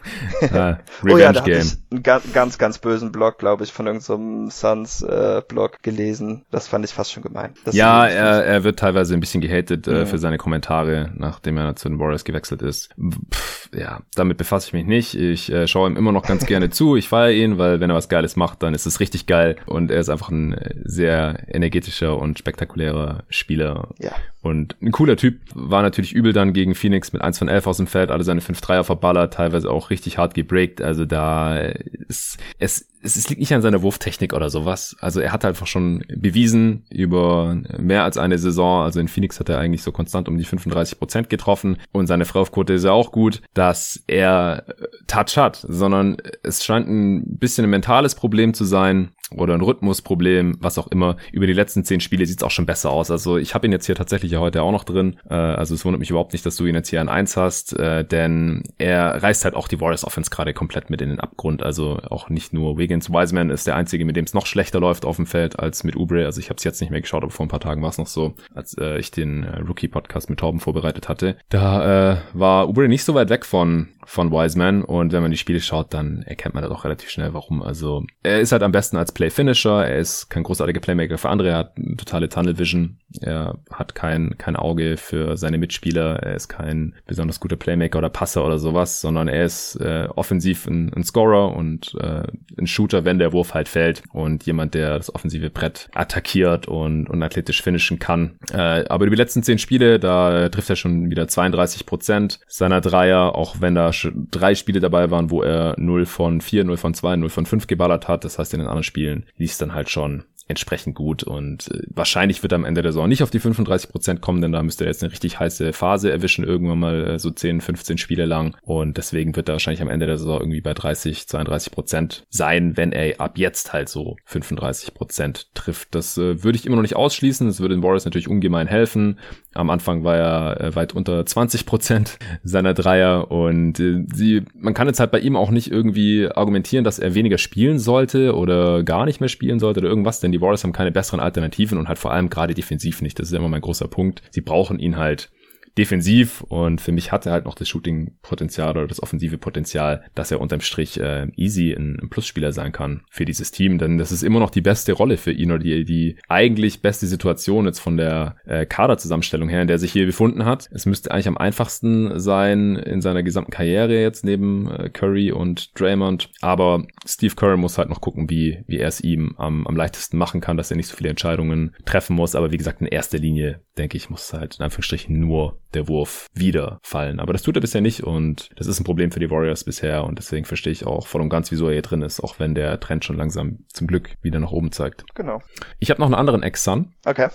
ah, oh ja, da hatte ich einen ganz, ganz, ganz bösen Blog, glaube ich, von irgendeinem so Suns äh, Blog gelesen. Das fand ich fast schon gemein. Das ja, er, er wird teilweise ein bisschen gehatet äh, mhm. für seine Kommentare, nachdem er zu den Warriors gewechselt ist. Pff, ja, damit befasse ich mich nicht. Ich äh, schaue ihm immer noch ganz gerne zu. Ich feiere ihn, weil wenn er was Geiles macht, dann ist es richtig geil. Und er ist einfach ein sehr energetischer und spektakulärer Spieler. Ja. Und ein cooler Typ war natürlich übel dann gegen Phoenix mit 1 von 11 aus dem Feld, alle seine 5 Dreier verballert, teilweise auch richtig hart gebreakt. Also da ist, es, es, liegt nicht an seiner Wurftechnik oder sowas. Also er hat einfach schon bewiesen über mehr als eine Saison. Also in Phoenix hat er eigentlich so konstant um die 35 Prozent getroffen und seine Freiwurfquote ist ja auch gut, dass er Touch hat, sondern es scheint ein bisschen ein mentales Problem zu sein oder ein Rhythmusproblem, was auch immer. Über die letzten zehn Spiele sieht es auch schon besser aus. Also ich habe ihn jetzt hier tatsächlich ja heute auch noch drin. Äh, also es wundert mich überhaupt nicht, dass du ihn jetzt hier an eins hast, äh, denn er reißt halt auch die Warriors Offense gerade komplett mit in den Abgrund. Also auch nicht nur Wiggins. Wiseman ist der einzige, mit dem es noch schlechter läuft auf dem Feld als mit Ubre. Also ich habe es jetzt nicht mehr geschaut, aber vor ein paar Tagen war es noch so, als äh, ich den äh, Rookie-Podcast mit Torben vorbereitet hatte. Da äh, war Ubre nicht so weit weg von von Wiseman und wenn man die Spiele schaut, dann erkennt man das auch relativ schnell, warum. Also er ist halt am besten als Play-Finisher, er ist kein großartiger Playmaker für andere, er hat totale Tunnel-Vision, er hat kein, kein Auge für seine Mitspieler, er ist kein besonders guter Playmaker oder Passer oder sowas, sondern er ist äh, offensiv ein, ein Scorer und äh, ein Shooter, wenn der Wurf halt fällt und jemand, der das offensive Brett attackiert und, und athletisch finishen kann. Äh, aber über die letzten zehn Spiele, da trifft er schon wieder 32 Prozent seiner Dreier, auch wenn da drei Spiele dabei waren, wo er 0 von 4, 0 von 2, 0 von 5 geballert hat. Das heißt, in den anderen Spielen lief dann halt schon entsprechend gut und äh, wahrscheinlich wird er am Ende der Saison nicht auf die 35 Prozent kommen, denn da müsste er jetzt eine richtig heiße Phase erwischen, irgendwann mal äh, so 10, 15 Spiele lang und deswegen wird er wahrscheinlich am Ende der Saison irgendwie bei 30, 32 Prozent sein, wenn er ab jetzt halt so 35 Prozent trifft. Das äh, würde ich immer noch nicht ausschließen, das würde den Warriors natürlich ungemein helfen. Am Anfang war er äh, weit unter 20 Prozent seiner Dreier und äh, sie, man kann jetzt halt bei ihm auch nicht irgendwie argumentieren, dass er weniger spielen sollte oder gar nicht mehr spielen sollte oder irgendwas, denn die Warriors haben keine besseren Alternativen und halt vor allem gerade defensiv nicht. Das ist immer mein großer Punkt. Sie brauchen ihn halt defensiv und für mich hat er halt noch das Shooting-Potenzial oder das offensive Potenzial, dass er unterm Strich äh, easy ein, ein Plusspieler sein kann für dieses Team, denn das ist immer noch die beste Rolle für ihn oder die, die eigentlich beste Situation jetzt von der äh, Kaderzusammenstellung her, in der sich hier befunden hat. Es müsste eigentlich am einfachsten sein in seiner gesamten Karriere jetzt neben äh, Curry und Draymond, aber Steve Curry muss halt noch gucken, wie, wie er es ihm am, am leichtesten machen kann, dass er nicht so viele Entscheidungen treffen muss, aber wie gesagt, in erster Linie, denke ich, muss halt in Anführungsstrichen nur der Wurf wieder fallen. Aber das tut er bisher nicht und das ist ein Problem für die Warriors bisher und deswegen verstehe ich auch voll und ganz, wieso er hier drin ist, auch wenn der Trend schon langsam zum Glück wieder nach oben zeigt. Genau. Ich habe noch einen anderen Ex-Sun. Okay.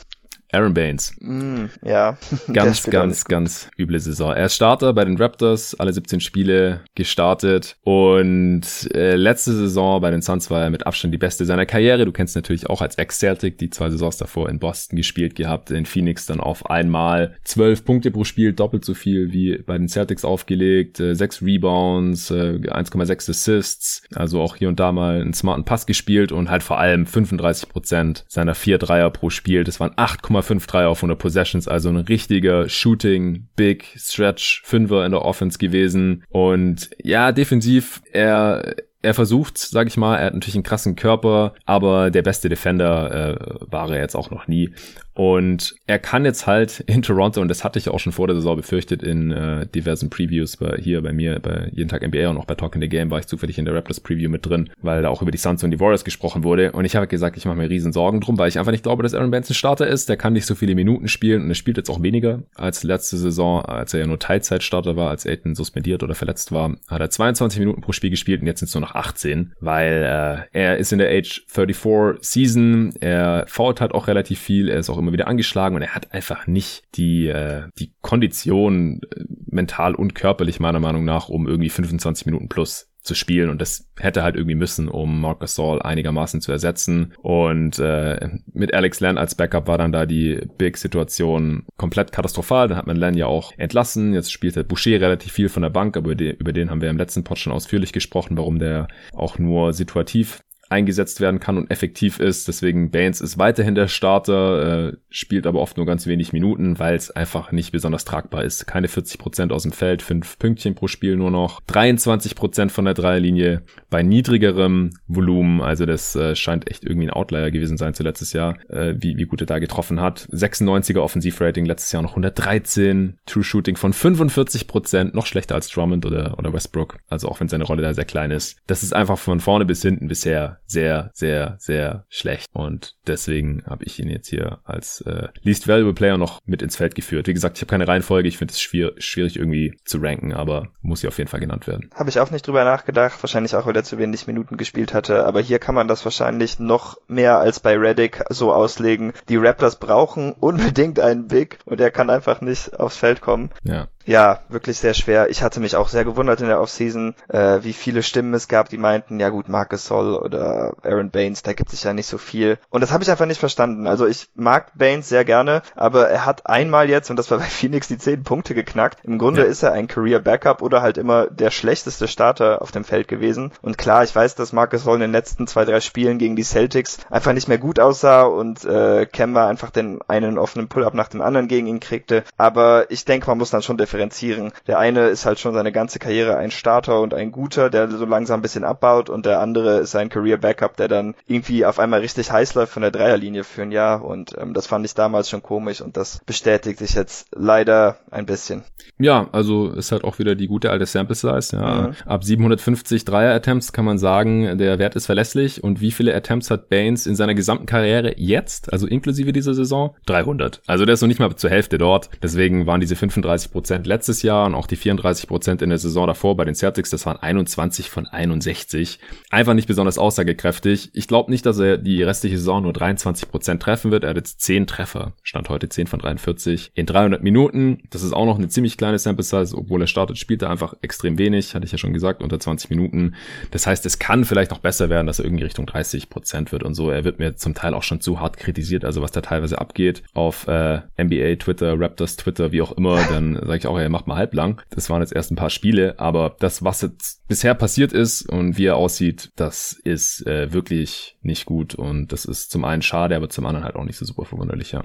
Aaron Baines. Mm, ja. Ganz, ganz, ganz üble Saison. Er ist Starter bei den Raptors, alle 17 Spiele gestartet und äh, letzte Saison bei den Suns war er mit Abstand die beste seiner Karriere. Du kennst natürlich auch als Ex-Celtic die zwei Saisons davor in Boston gespielt gehabt, in Phoenix dann auf einmal 12 Punkte pro Spiel, doppelt so viel wie bei den Celtics aufgelegt, äh, 6 Rebounds, äh, 1,6 Assists, also auch hier und da mal einen smarten Pass gespielt und halt vor allem 35 Prozent seiner vier Dreier pro Spiel. Das waren 8, 5 Dreier auf 100 Possessions, also ein richtiger Shooting, Big, Stretch, Fünfer in der Offense gewesen. Und ja, defensiv, er er versucht, sag ich mal, er hat natürlich einen krassen Körper, aber der beste Defender äh, war er jetzt auch noch nie. Und er kann jetzt halt in Toronto, und das hatte ich auch schon vor der Saison befürchtet in äh, diversen Previews bei, hier bei mir, bei jeden Tag NBA und auch bei Talking the Game war ich zufällig in der Raptors Preview mit drin, weil da auch über die Suns und die Warriors gesprochen wurde. Und ich habe gesagt, ich mache mir riesen Sorgen drum, weil ich einfach nicht glaube, dass Aaron Benson Starter ist. Der kann nicht so viele Minuten spielen und er spielt jetzt auch weniger als letzte Saison, als er ja nur Teilzeitstarter war, als Aiden suspendiert oder verletzt war. Hat er 22 Minuten pro Spiel gespielt und jetzt sind es nur noch 18, weil äh, er ist in der Age 34 Season, er fault halt auch relativ viel, er ist auch immer wieder angeschlagen und er hat einfach nicht die, äh, die Kondition äh, mental und körperlich meiner Meinung nach, um irgendwie 25 Minuten plus zu spielen. Und das hätte halt irgendwie müssen, um Marcus Saul einigermaßen zu ersetzen. Und äh, mit Alex Len als Backup war dann da die Big-Situation komplett katastrophal, dann hat man Len ja auch entlassen, jetzt spielt halt Boucher relativ viel von der Bank, aber über den, über den haben wir im letzten Pod schon ausführlich gesprochen, warum der auch nur situativ eingesetzt werden kann und effektiv ist. Deswegen Baines ist weiterhin der Starter, äh, spielt aber oft nur ganz wenig Minuten, weil es einfach nicht besonders tragbar ist. Keine 40 Prozent aus dem Feld, fünf Pünktchen pro Spiel nur noch, 23 Prozent von der Dreierlinie bei niedrigerem Volumen. Also das äh, scheint echt irgendwie ein Outlier gewesen sein zu letztes Jahr, äh, wie, wie gut er da getroffen hat. 96er Offensivrating, letztes Jahr noch 113, True Shooting von 45 Prozent, noch schlechter als Drummond oder, oder Westbrook. Also auch wenn seine Rolle da sehr klein ist. Das ist einfach von vorne bis hinten bisher sehr, sehr, sehr schlecht. Und deswegen habe ich ihn jetzt hier als äh, Least Valuable Player noch mit ins Feld geführt. Wie gesagt, ich habe keine Reihenfolge. Ich finde es schwierig, schwierig irgendwie zu ranken, aber muss hier auf jeden Fall genannt werden. Habe ich auch nicht drüber nachgedacht. Wahrscheinlich auch, weil er zu wenig Minuten gespielt hatte. Aber hier kann man das wahrscheinlich noch mehr als bei Reddick so auslegen. Die Raptors brauchen unbedingt einen Big und er kann einfach nicht aufs Feld kommen. Ja. Ja, wirklich sehr schwer. Ich hatte mich auch sehr gewundert in der Offseason, äh, wie viele Stimmen es gab, die meinten, ja gut, Marcus Sol oder Aaron Baines, da gibt sich ja nicht so viel. Und das habe ich einfach nicht verstanden. Also ich mag Baines sehr gerne, aber er hat einmal jetzt, und das war bei Phoenix, die zehn Punkte geknackt. Im Grunde ja. ist er ein Career Backup oder halt immer der schlechteste Starter auf dem Feld gewesen. Und klar, ich weiß, dass Marcus Sol in den letzten zwei, drei Spielen gegen die Celtics einfach nicht mehr gut aussah und äh, Kemba einfach den einen offenen Pull-up nach dem anderen gegen ihn kriegte. Aber ich denke, man muss dann schon differenzieren. Der eine ist halt schon seine ganze Karriere ein Starter und ein guter, der so langsam ein bisschen abbaut und der andere ist ein Career Backup, der dann irgendwie auf einmal richtig heiß läuft von der Dreierlinie für ein Jahr und ähm, das fand ich damals schon komisch und das bestätigt sich jetzt leider ein bisschen. Ja, also ist halt auch wieder die gute alte Sample Size. Ja. Mhm. Ab 750 Dreier-Attempts kann man sagen, der Wert ist verlässlich. Und wie viele Attempts hat Baines in seiner gesamten Karriere jetzt, also inklusive dieser Saison? 300. Also der ist noch nicht mal zur Hälfte dort. Deswegen waren diese 35 Prozent letztes Jahr und auch die 34 Prozent in der Saison davor bei den Celtics, das waren 21 von 61. Einfach nicht besonders aussagekräftig. Ich glaube nicht, dass er die restliche Saison nur 23 Prozent treffen wird. Er hat jetzt 10 Treffer. Stand heute 10 von 43 in 300 Minuten. Das ist auch noch eine ziemlich kleine Sample Size, obwohl er startet, spielt er einfach extrem wenig, hatte ich ja schon gesagt, unter 20 Minuten. Das heißt, es kann vielleicht noch besser werden, dass er irgendwie Richtung 30 Prozent wird und so. Er wird mir zum Teil auch schon zu hart kritisiert, also was da teilweise abgeht auf äh, NBA, Twitter, Raptors, Twitter, wie auch immer, dann sage ich auch, er macht mal halblang. Das waren jetzt erst ein paar Spiele, aber das, was jetzt bisher passiert ist und wie er aussieht, das ist äh, wirklich nicht gut und das ist zum einen schade, aber zum anderen halt auch nicht so super verwunderlich, ja.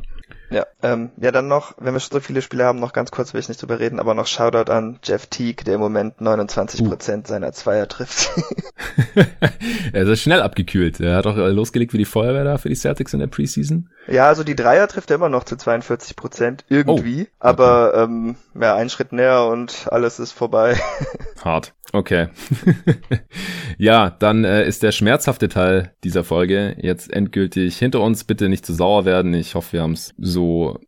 Ja, ähm, ja, dann noch, wenn wir schon so viele Spiele haben, noch ganz kurz will ich nicht drüber reden, aber noch Shoutout an Jeff Teague, der im Moment 29% uh. Prozent seiner Zweier trifft. er ist schnell abgekühlt. Er hat auch losgelegt wie die Feuerwehr da für die Celtics in der Preseason. Ja, also die Dreier trifft er immer noch zu 42 Prozent irgendwie, oh, okay. aber ähm, ja, ein Schritt näher und alles ist vorbei. Hart. Okay. ja, dann äh, ist der schmerzhafte Teil dieser Folge jetzt endgültig hinter uns. Bitte nicht zu sauer werden. Ich hoffe, wir haben es so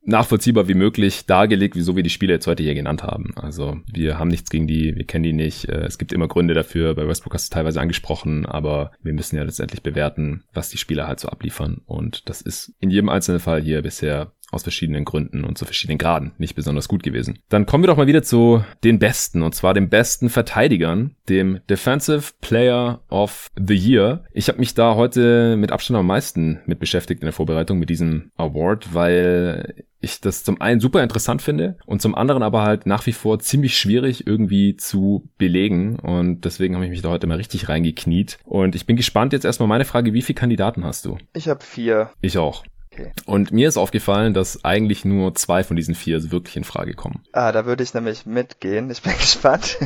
nachvollziehbar wie möglich dargelegt, wieso wir die Spiele jetzt heute hier genannt haben. Also wir haben nichts gegen die, wir kennen die nicht. Äh, es gibt immer Gründe dafür. Bei Westbrook hast du teilweise angesprochen, aber wir müssen ja letztendlich bewerten, was die Spieler halt so abliefern. Und das ist in jedem einzelnen Fall hier bisher aus verschiedenen Gründen und zu verschiedenen Graden nicht besonders gut gewesen. Dann kommen wir doch mal wieder zu den Besten und zwar den besten Verteidigern, dem Defensive Player of the Year. Ich habe mich da heute mit Abstand am meisten mit beschäftigt in der Vorbereitung mit diesem Award, weil ich das zum einen super interessant finde und zum anderen aber halt nach wie vor ziemlich schwierig irgendwie zu belegen und deswegen habe ich mich da heute mal richtig reingekniet und ich bin gespannt jetzt erstmal meine Frage, wie viele Kandidaten hast du? Ich habe vier. Ich auch. Okay. Und mir ist aufgefallen, dass eigentlich nur zwei von diesen vier wirklich in Frage kommen. Ah, da würde ich nämlich mitgehen. Ich bin gespannt.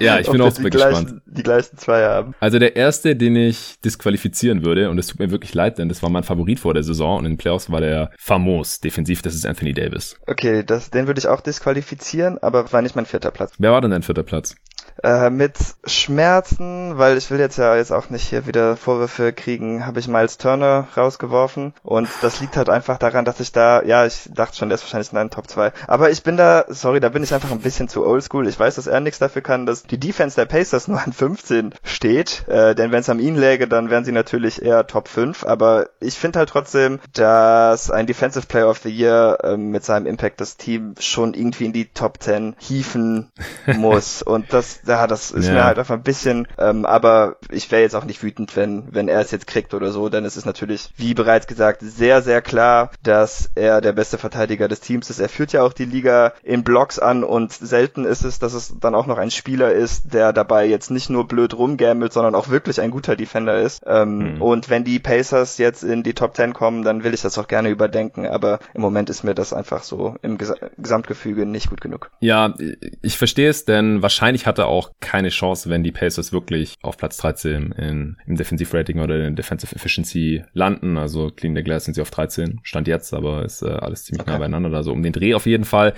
Ja, ich bin auch super gespannt. Die gleichen zwei haben. Also der erste, den ich disqualifizieren würde, und es tut mir wirklich leid, denn das war mein Favorit vor der Saison und in den Playoffs war der famos defensiv, das ist Anthony Davis. Okay, das, den würde ich auch disqualifizieren, aber war nicht mein vierter Platz. Wer war denn dein vierter Platz? Äh, mit Schmerzen, weil ich will jetzt ja jetzt auch nicht hier wieder Vorwürfe kriegen, habe ich Miles Turner rausgeworfen. Und das liegt halt einfach daran, dass ich da, ja, ich dachte schon, der ist wahrscheinlich in einem Top 2, aber ich bin da, sorry, da bin ich einfach ein bisschen zu oldschool. Ich weiß, dass er nichts dafür kann, dass die Defense der Pacers nur an 15 steht, äh, denn wenn es an ihn läge, dann wären sie natürlich eher Top 5, aber ich finde halt trotzdem, dass ein Defensive Player of the Year äh, mit seinem Impact das Team schon irgendwie in die Top 10 hieven muss. Und das ja, das ist ja. mir halt einfach ein bisschen, ähm, aber ich wäre jetzt auch nicht wütend, wenn, wenn er es jetzt kriegt oder so, denn es ist natürlich, wie bereits gesagt, sehr, sehr klar, dass er der beste Verteidiger des Teams ist. Er führt ja auch die Liga in Blocks an und selten ist es, dass es dann auch noch ein Spieler ist, der dabei jetzt nicht nur blöd rumgambelt, sondern auch wirklich ein guter Defender ist. Ähm, mhm. Und wenn die Pacers jetzt in die Top 10 kommen, dann will ich das auch gerne überdenken, aber im Moment ist mir das einfach so im Ges Gesamtgefüge nicht gut genug. Ja, ich verstehe es, denn wahrscheinlich hat er auch keine Chance, wenn die Pacers wirklich auf Platz 13 in, im Defensive Rating oder in Defensive Efficiency landen. Also Clean the Glass sind sie auf 13, stand jetzt, aber ist äh, alles ziemlich okay. nah beieinander, da so um den Dreh auf jeden Fall.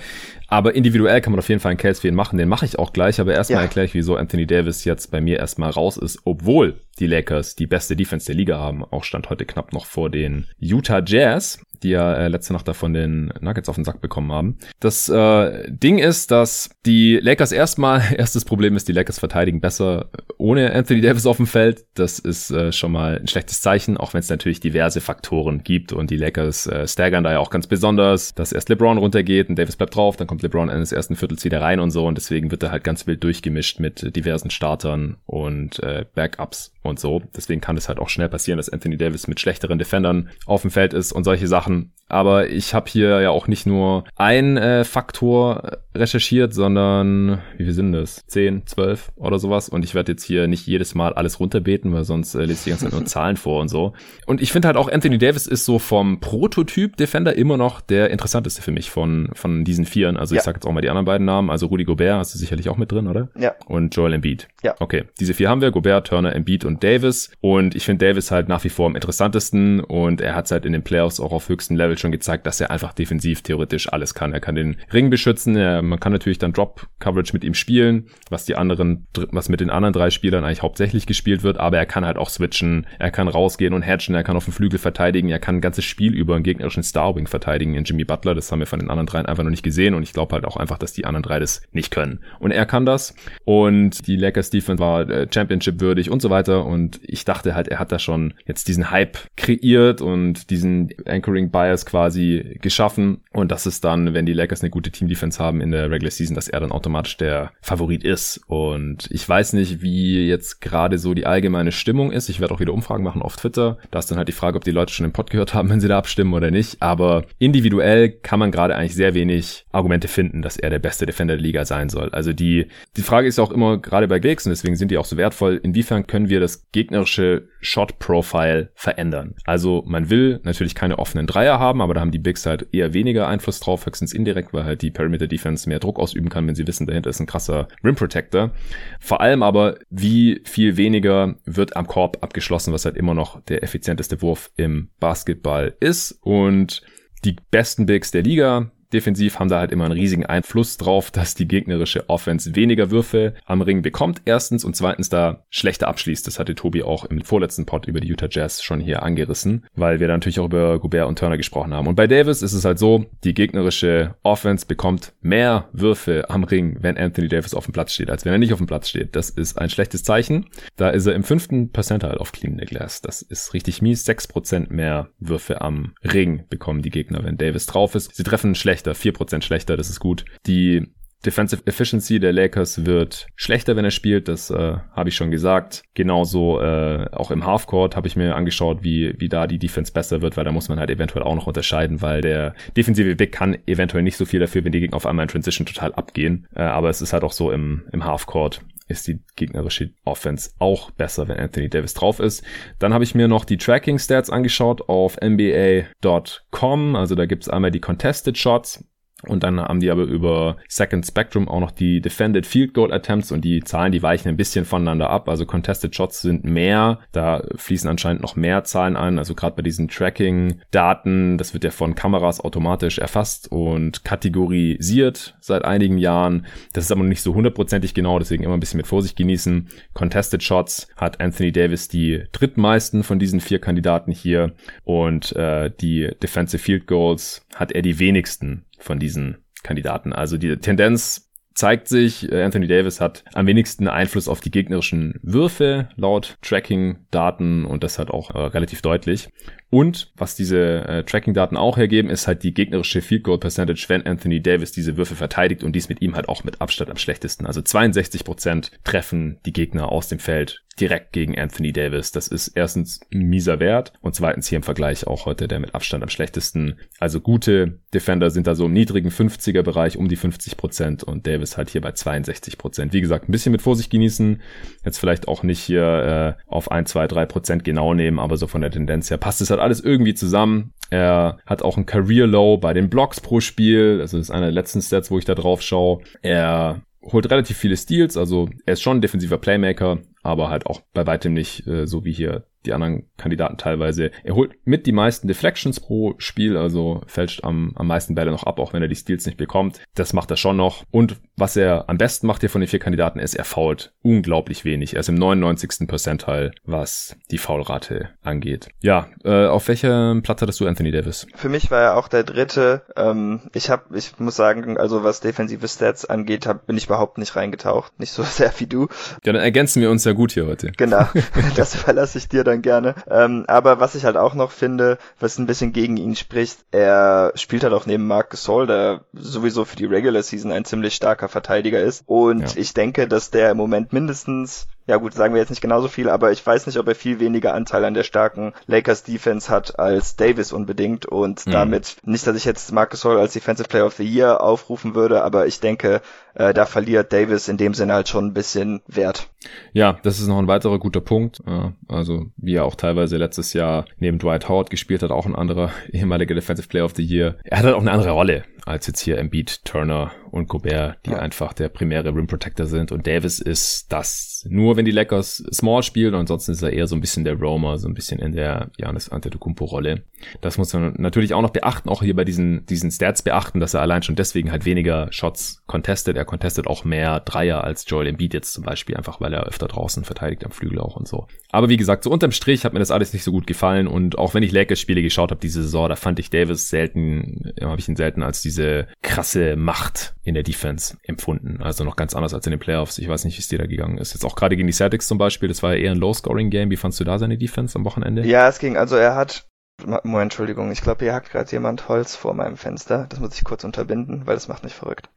Aber individuell kann man auf jeden Fall einen Case für ihn machen, den mache ich auch gleich, aber erstmal ja. erkläre ich, wieso Anthony Davis jetzt bei mir erstmal raus ist, obwohl die Lakers die beste Defense der Liga haben. Auch stand heute knapp noch vor den Utah Jazz die ja äh, letzte Nacht da von den Nuggets auf den Sack bekommen haben. Das äh, Ding ist, dass die Lakers erstmal, erstes Problem ist, die Lakers verteidigen besser ohne Anthony Davis auf dem Feld. Das ist äh, schon mal ein schlechtes Zeichen, auch wenn es natürlich diverse Faktoren gibt und die Lakers äh, staggern da ja auch ganz besonders, dass erst LeBron runtergeht und Davis bleibt drauf, dann kommt LeBron des ersten Viertels wieder rein und so und deswegen wird er halt ganz wild durchgemischt mit diversen Startern und äh, Backups und so. Deswegen kann es halt auch schnell passieren, dass Anthony Davis mit schlechteren Defendern auf dem Feld ist und solche Sachen. Aber ich habe hier ja auch nicht nur ein äh, Faktor recherchiert, sondern wie viel sind das? Zehn, zwölf oder sowas. Und ich werde jetzt hier nicht jedes Mal alles runterbeten, weil sonst äh, lese ich die ganze Zeit nur Zahlen vor und so. Und ich finde halt auch Anthony Davis ist so vom Prototyp Defender immer noch der interessanteste für mich von, von diesen Vieren. Also ja. ich sage jetzt auch mal die anderen beiden Namen. Also Rudy Gobert hast du sicherlich auch mit drin, oder? Ja. Und Joel Embiid. Ja. Okay, diese vier haben wir. Gobert, Turner, Embiid und Davis. Und ich finde Davis halt nach wie vor am interessantesten und er hat halt in den Playoffs auch auf höchstem Level schon gezeigt, dass er einfach defensiv theoretisch alles kann. Er kann den Ring beschützen, er, man kann natürlich dann Drop-Coverage mit ihm spielen, was die anderen, was mit den anderen drei Spielern eigentlich hauptsächlich gespielt wird, aber er kann halt auch switchen, er kann rausgehen und hatchen, er kann auf dem Flügel verteidigen, er kann ein ganzes Spiel über einen gegnerischen Starwing verteidigen in Jimmy Butler, das haben wir von den anderen dreien einfach noch nicht gesehen und ich glaube halt auch einfach, dass die anderen drei das nicht können. Und er kann das und die Lakers Defense war äh, Championship würdig und so weiter und ich dachte halt, er hat da schon jetzt diesen Hype kreiert und diesen Anchoring Bias quasi geschaffen und das ist dann, wenn die Lakers eine gute Team Defense haben in der Regular Season, dass er dann automatisch der Favorit ist. Und ich weiß nicht, wie jetzt gerade so die allgemeine Stimmung ist. Ich werde auch wieder Umfragen machen auf Twitter. Da ist dann halt die Frage, ob die Leute schon den Pod gehört haben, wenn sie da abstimmen oder nicht. Aber individuell kann man gerade eigentlich sehr wenig Argumente finden, dass er der beste Defender der Liga sein soll. Also die, die Frage ist auch immer gerade bei Gigs und deswegen sind die auch so wertvoll. Inwiefern können wir das gegnerische Shot Profile verändern? Also man will natürlich keine offenen Dreier haben, aber da haben die Bigs halt eher weniger Einfluss drauf, höchstens indirekt, weil halt die Perimeter Defense mehr Druck ausüben kann, wenn sie wissen, dahinter ist ein krasser Rim Protector. Vor allem aber, wie viel weniger wird am Korb abgeschlossen, was halt immer noch der effizienteste Wurf im Basketball ist. Und die besten Bigs der Liga, defensiv haben da halt immer einen riesigen Einfluss drauf, dass die gegnerische Offense weniger Würfe am Ring bekommt. Erstens und zweitens da schlechter abschließt. Das hatte Tobi auch im vorletzten Pod über die Utah Jazz schon hier angerissen, weil wir da natürlich auch über Gobert und Turner gesprochen haben. Und bei Davis ist es halt so, die gegnerische Offense bekommt mehr Würfe am Ring, wenn Anthony Davis auf dem Platz steht, als wenn er nicht auf dem Platz steht. Das ist ein schlechtes Zeichen. Da ist er im fünften Percentile auf Clean the Glass. Das ist richtig mies. Sechs Prozent mehr Würfe am Ring bekommen die Gegner, wenn Davis drauf ist. Sie treffen schlecht schlechter, 4% schlechter, das ist gut. Die Defensive Efficiency der Lakers wird schlechter, wenn er spielt, das äh, habe ich schon gesagt. Genauso äh, auch im Halfcourt habe ich mir angeschaut, wie, wie da die Defense besser wird, weil da muss man halt eventuell auch noch unterscheiden, weil der defensive Big kann eventuell nicht so viel dafür, wenn die Gegner auf einmal in Transition total abgehen. Äh, aber es ist halt auch so im, im Halfcourt ist die gegnerische Offense auch besser, wenn Anthony Davis drauf ist. Dann habe ich mir noch die Tracking Stats angeschaut auf NBA.com. Also da gibt es einmal die Contested Shots. Und dann haben die aber über Second Spectrum auch noch die Defended Field Goal Attempts und die Zahlen, die weichen ein bisschen voneinander ab. Also Contested Shots sind mehr, da fließen anscheinend noch mehr Zahlen ein. Also gerade bei diesen Tracking-Daten, das wird ja von Kameras automatisch erfasst und kategorisiert seit einigen Jahren. Das ist aber noch nicht so hundertprozentig genau, deswegen immer ein bisschen mit Vorsicht genießen. Contested Shots hat Anthony Davis die drittmeisten von diesen vier Kandidaten hier und äh, die Defensive Field Goals hat er die wenigsten von diesen Kandidaten. Also die Tendenz zeigt sich, äh, Anthony Davis hat am wenigsten Einfluss auf die gegnerischen Würfe laut Tracking-Daten und das hat auch äh, relativ deutlich. Und was diese äh, Tracking-Daten auch hergeben, ist halt die gegnerische Field Goal Percentage, wenn Anthony Davis diese Würfe verteidigt und dies mit ihm halt auch mit Abstand am schlechtesten. Also 62% treffen die Gegner aus dem Feld direkt gegen Anthony Davis. Das ist erstens ein mieser Wert und zweitens hier im Vergleich auch heute der mit Abstand am schlechtesten. Also gute Defender sind da so im niedrigen 50er Bereich um die 50 Prozent und Davis halt hier bei 62 Prozent. Wie gesagt, ein bisschen mit Vorsicht genießen. Jetzt vielleicht auch nicht hier äh, auf 1, 2, 3 Prozent genau nehmen, aber so von der Tendenz her passt es halt alles irgendwie zusammen. Er hat auch ein Career Low bei den Blocks pro Spiel. Das ist einer der letzten Stats, wo ich da drauf schaue. Er holt relativ viele Steals, also er ist schon ein defensiver Playmaker, aber halt auch bei weitem nicht äh, so wie hier die anderen Kandidaten teilweise. Er holt mit die meisten Deflections pro Spiel, also fälscht am, am meisten Bälle noch ab, auch wenn er die Steals nicht bekommt. Das macht er schon noch. Und was er am besten macht hier von den vier Kandidaten ist, er fault unglaublich wenig. Er ist im 99. Percentile, was die Foulrate angeht. Ja, äh, auf welchem Platz hattest du Anthony Davis? Für mich war er auch der dritte. Ähm, ich habe, ich muss sagen, also was defensive Stats angeht, hab, bin ich überhaupt nicht reingetaucht. Nicht so sehr wie du. Ja, dann ergänzen wir uns ja gut hier heute. Genau, das verlasse ich dir dann gerne. Ähm, aber was ich halt auch noch finde, was ein bisschen gegen ihn spricht, er spielt halt auch neben Marc Gasol, der sowieso für die Regular Season ein ziemlich starker Verteidiger ist. Und ja. ich denke, dass der im Moment mindestens ja gut, sagen wir jetzt nicht genauso viel, aber ich weiß nicht, ob er viel weniger Anteil an der starken Lakers Defense hat als Davis unbedingt und mhm. damit nicht, dass ich jetzt Marcus Hall als Defensive Player of the Year aufrufen würde, aber ich denke, äh, da verliert Davis in dem Sinne halt schon ein bisschen Wert. Ja, das ist noch ein weiterer guter Punkt. also wie er auch teilweise letztes Jahr neben Dwight Howard gespielt hat, auch ein anderer ehemaliger Defensive Player of the Year. Er hat halt auch eine andere Rolle als jetzt hier Embiid, Turner und Gobert, die ja. einfach der primäre Rim Protector sind. Und Davis ist das nur, wenn die Lakers small spielen. Ansonsten ist er eher so ein bisschen der Roamer, so ein bisschen in der Janis Antetokounmpo-Rolle. Das muss man natürlich auch noch beachten, auch hier bei diesen, diesen Stats beachten, dass er allein schon deswegen halt weniger Shots contestet. Er contestet auch mehr Dreier als Joel Embiid jetzt zum Beispiel, einfach weil er öfter draußen verteidigt am Flügel auch und so. Aber wie gesagt, so unterm Strich hat mir das alles nicht so gut gefallen und auch wenn ich Lakers-Spiele geschaut habe diese Saison, da fand ich Davis selten, ja, habe ich ihn selten als diese krasse Macht in der Defense empfunden. Also noch ganz anders als in den Playoffs. Ich weiß nicht, wie es dir da gegangen ist. Jetzt auch gerade gegen die Celtics zum Beispiel, das war ja eher ein Low-Scoring-Game. Wie fandst du da seine Defense am Wochenende? Ja, es ging, also er hat Moment, Entschuldigung, ich glaube, hier hackt gerade jemand Holz vor meinem Fenster. Das muss ich kurz unterbinden, weil das macht mich verrückt.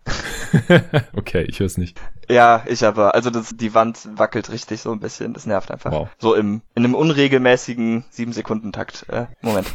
okay, ich höre es nicht. Ja, ich aber. Also das, die Wand wackelt richtig so ein bisschen. Das nervt einfach. Wow. So im in einem unregelmäßigen 7 Sekunden Takt. Äh, Moment.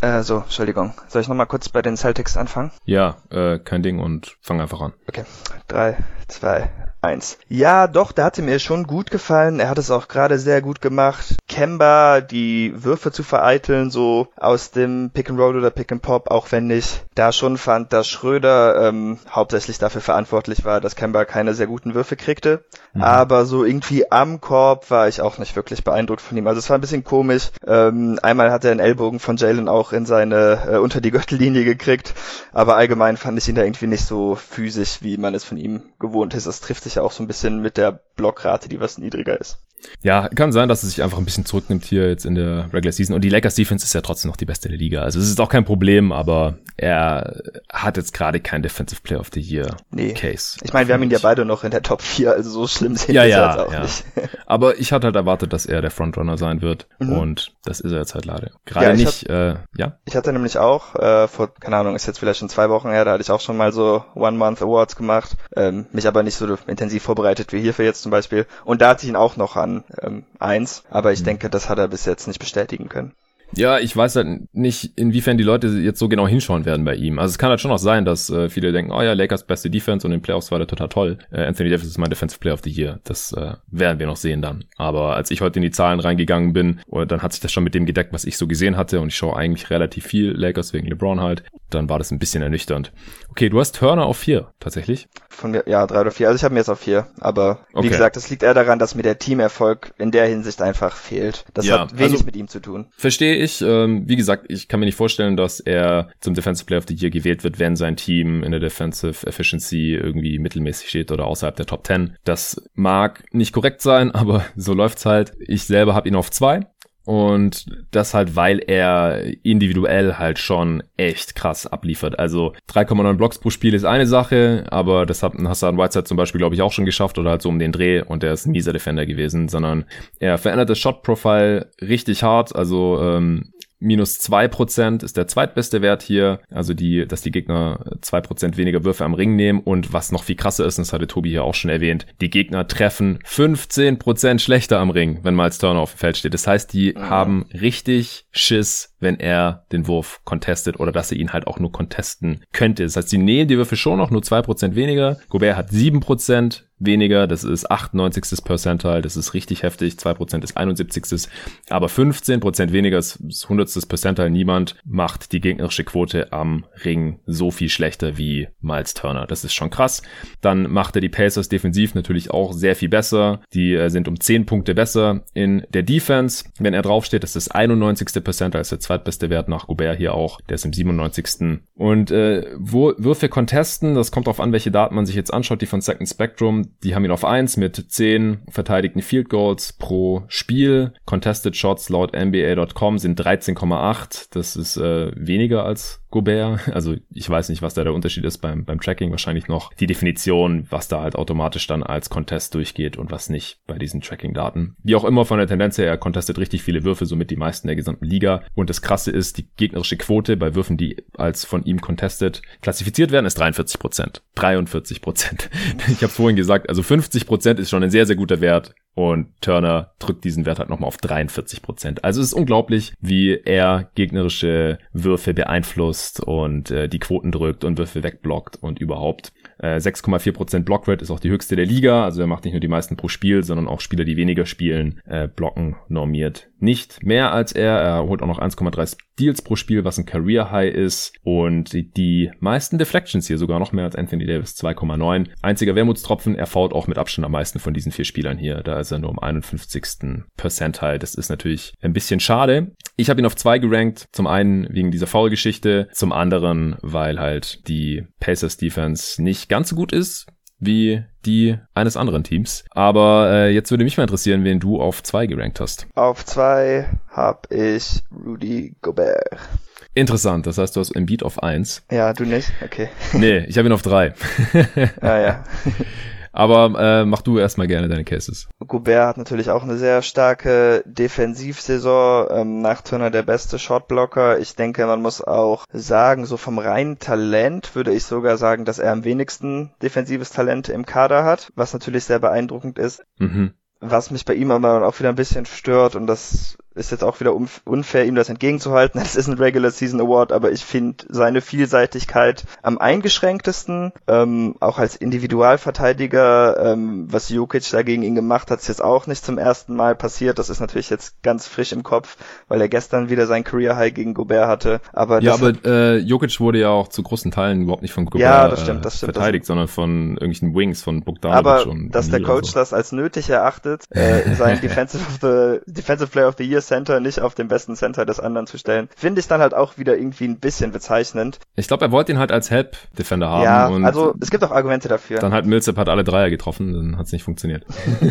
Äh, so, Entschuldigung. Soll ich nochmal kurz bei den Celtics anfangen? Ja, äh, kein Ding und fang einfach an. Okay. Drei, zwei, 1. Ja, doch, der hatte mir schon gut gefallen. Er hat es auch gerade sehr gut gemacht. Kemba, die Würfe zu vereiteln, so aus dem Pick and Roll oder Pick and Pop, auch wenn ich da schon fand, dass Schröder ähm, hauptsächlich dafür verantwortlich war, dass Kemba keine sehr guten Würfe kriegte. Mhm. Aber so irgendwie am Korb war ich auch nicht wirklich beeindruckt von ihm. Also es war ein bisschen komisch. Ähm, einmal hat er einen Ellbogen von Jalen auch in seine äh, unter die Gürtellinie gekriegt, aber allgemein fand ich ihn da irgendwie nicht so physisch, wie man es von ihm gewohnt ist. Das trifft sich ja auch so ein bisschen mit der Blockrate, die was niedriger ist. Ja, kann sein, dass es sich einfach ein bisschen zurücknimmt hier jetzt in der Regular Season. Und die Lakers Defense ist ja trotzdem noch die beste der Liga. Also es ist auch kein Problem, aber er hat jetzt gerade kein Defensive Player of the Year nee. Case. Ich meine, wir haben ihn ja beide noch in der Top 4, also so schlimm sehen ja, wir ja, jetzt auch ja. nicht. aber ich hatte halt erwartet, dass er der Frontrunner sein wird. Mhm. Und das ist er jetzt halt leider. Gerade ja, nicht, hat, äh, ja. Ich hatte nämlich auch, äh, vor, keine Ahnung, ist jetzt vielleicht schon zwei Wochen her, da hatte ich auch schon mal so One-Month-Awards gemacht, ähm, mich aber nicht so intensiv vorbereitet wie hierfür jetzt zum Beispiel. Und da hatte ich ihn auch noch an ähm, eins, aber ich mhm. denke, das hat er bis jetzt nicht bestätigen können. Ja, ich weiß halt nicht, inwiefern die Leute jetzt so genau hinschauen werden bei ihm. Also es kann halt schon auch sein, dass äh, viele denken, oh ja, Lakers beste Defense und in den Playoffs war der total toll. Äh, Anthony Davis ist mein Defensive Player of the Year. Das äh, werden wir noch sehen dann. Aber als ich heute in die Zahlen reingegangen bin, dann hat sich das schon mit dem gedeckt, was ich so gesehen hatte und ich schaue eigentlich relativ viel Lakers wegen LeBron halt. Dann war das ein bisschen ernüchternd. Okay, du hast Turner auf vier, tatsächlich. Von mir, ja, drei oder vier. Also ich habe mir jetzt auf vier. Aber wie okay. gesagt, das liegt eher daran, dass mir der Teamerfolg in der Hinsicht einfach fehlt. Das ja, hat wenig also, mit ihm zu tun. Verstehe ich. Ähm, wie gesagt, ich kann mir nicht vorstellen, dass er zum Defensive Player of the Year gewählt wird, wenn sein Team in der Defensive Efficiency irgendwie mittelmäßig steht oder außerhalb der Top 10. Das mag nicht korrekt sein, aber so läuft's halt. Ich selber habe ihn auf zwei und das halt, weil er individuell halt schon echt krass abliefert. Also 3,9 Blocks pro Spiel ist eine Sache, aber das hat Hassan Whiteside zum Beispiel, glaube ich, auch schon geschafft oder halt so um den Dreh und der ist ein mieser Defender gewesen, sondern er verändert das Shot-Profile richtig hart. Also ähm, Minus zwei Prozent ist der zweitbeste Wert hier. Also die, dass die Gegner zwei Prozent weniger Würfe am Ring nehmen. Und was noch viel krasser ist, und das hatte Tobi hier auch schon erwähnt, die Gegner treffen 15 Prozent schlechter am Ring, wenn Miles Turner auf dem Feld steht. Das heißt, die mhm. haben richtig Schiss, wenn er den Wurf contestet oder dass er ihn halt auch nur contesten könnte. Das heißt, sie nehmen die Würfe schon noch nur zwei Prozent weniger. Gobert hat sieben Prozent weniger, das ist 98. Percentile, das ist richtig heftig, 2% ist 71. Aber 15% weniger ist 100. Percentile. Niemand macht die gegnerische Quote am Ring so viel schlechter wie Miles Turner. Das ist schon krass. Dann macht er die Pacers defensiv natürlich auch sehr viel besser. Die äh, sind um 10 Punkte besser in der Defense. Wenn er draufsteht, das ist 91. Percentile, ist der zweitbeste Wert nach Gobert hier auch. Der ist im 97. Und äh, Würfe contesten, das kommt darauf an, welche Daten man sich jetzt anschaut, die von Second Spectrum die haben ihn auf 1 mit 10 verteidigten Field Goals pro Spiel. Contested Shots laut NBA.com sind 13,8. Das ist äh, weniger als Gobert. Also ich weiß nicht, was da der Unterschied ist beim, beim Tracking. Wahrscheinlich noch die Definition, was da halt automatisch dann als Contest durchgeht und was nicht bei diesen Tracking-Daten. Wie auch immer von der Tendenz her, er contestet richtig viele Würfe, somit die meisten der gesamten Liga. Und das Krasse ist, die gegnerische Quote bei Würfen, die als von ihm contested klassifiziert werden, ist 43 Prozent. 43 Prozent. Ich habe vorhin gesagt, also 50 Prozent ist schon ein sehr, sehr guter Wert und Turner drückt diesen Wert halt nochmal auf 43 Prozent. Also es ist unglaublich, wie er gegnerische Würfe beeinflusst und äh, die Quoten drückt und Würfe wegblockt und überhaupt. Äh, 6,4 Prozent Blockrate ist auch die höchste der Liga. Also er macht nicht nur die meisten pro Spiel, sondern auch Spieler, die weniger spielen, äh, blocken normiert nicht mehr als er. Er holt auch noch 1,3 Steals pro Spiel, was ein Career High ist. Und die meisten Deflections hier sogar noch mehr als Anthony Davis, 2,9. Einziger Wermutstropfen, er fault auch mit Abstand am meisten von diesen vier Spielern hier. Da ist er nur um 51. Percentile. Das ist natürlich ein bisschen schade. Ich habe ihn auf zwei gerankt. Zum einen wegen dieser Foul-Geschichte, zum anderen, weil halt die Pacers Defense nicht ganz so gut ist wie die eines anderen Teams. Aber äh, jetzt würde mich mal interessieren, wen du auf zwei gerankt hast. Auf zwei habe ich Rudy Gobert. Interessant, das heißt, du hast Embiid auf eins. Ja, du nicht? Okay. Nee, ich habe ihn auf drei. ah ja. Aber äh, mach du erstmal gerne deine Cases. Goubert hat natürlich auch eine sehr starke Defensivsaison. Ähm, nach Turner der beste Shotblocker. Ich denke, man muss auch sagen, so vom reinen Talent würde ich sogar sagen, dass er am wenigsten defensives Talent im Kader hat, was natürlich sehr beeindruckend ist. Mhm. Was mich bei ihm aber auch wieder ein bisschen stört und das ist jetzt auch wieder unfair, ihm das entgegenzuhalten. Es ist ein Regular Season Award, aber ich finde seine Vielseitigkeit am eingeschränktesten. Ähm, auch als Individualverteidiger, ähm, was Jokic dagegen ihn gemacht hat, ist jetzt auch nicht zum ersten Mal passiert. Das ist natürlich jetzt ganz frisch im Kopf, weil er gestern wieder sein Career High gegen Gobert hatte. Aber ja, aber äh, Jokic wurde ja auch zu großen Teilen überhaupt nicht von Gobert ja, das stimmt, das stimmt, verteidigt, das sondern von irgendwelchen Wings von Bogdanovic aber und dass der Coach so. das als nötig erachtet, äh, sein Defensive, of the, Defensive Player of the Year Center nicht auf den besten Center des anderen zu stellen, finde ich dann halt auch wieder irgendwie ein bisschen bezeichnend. Ich glaube, er wollte ihn halt als Help-Defender haben. Ja, also es gibt auch Argumente dafür. Dann hat Millsap hat alle Dreier getroffen, dann hat es nicht funktioniert.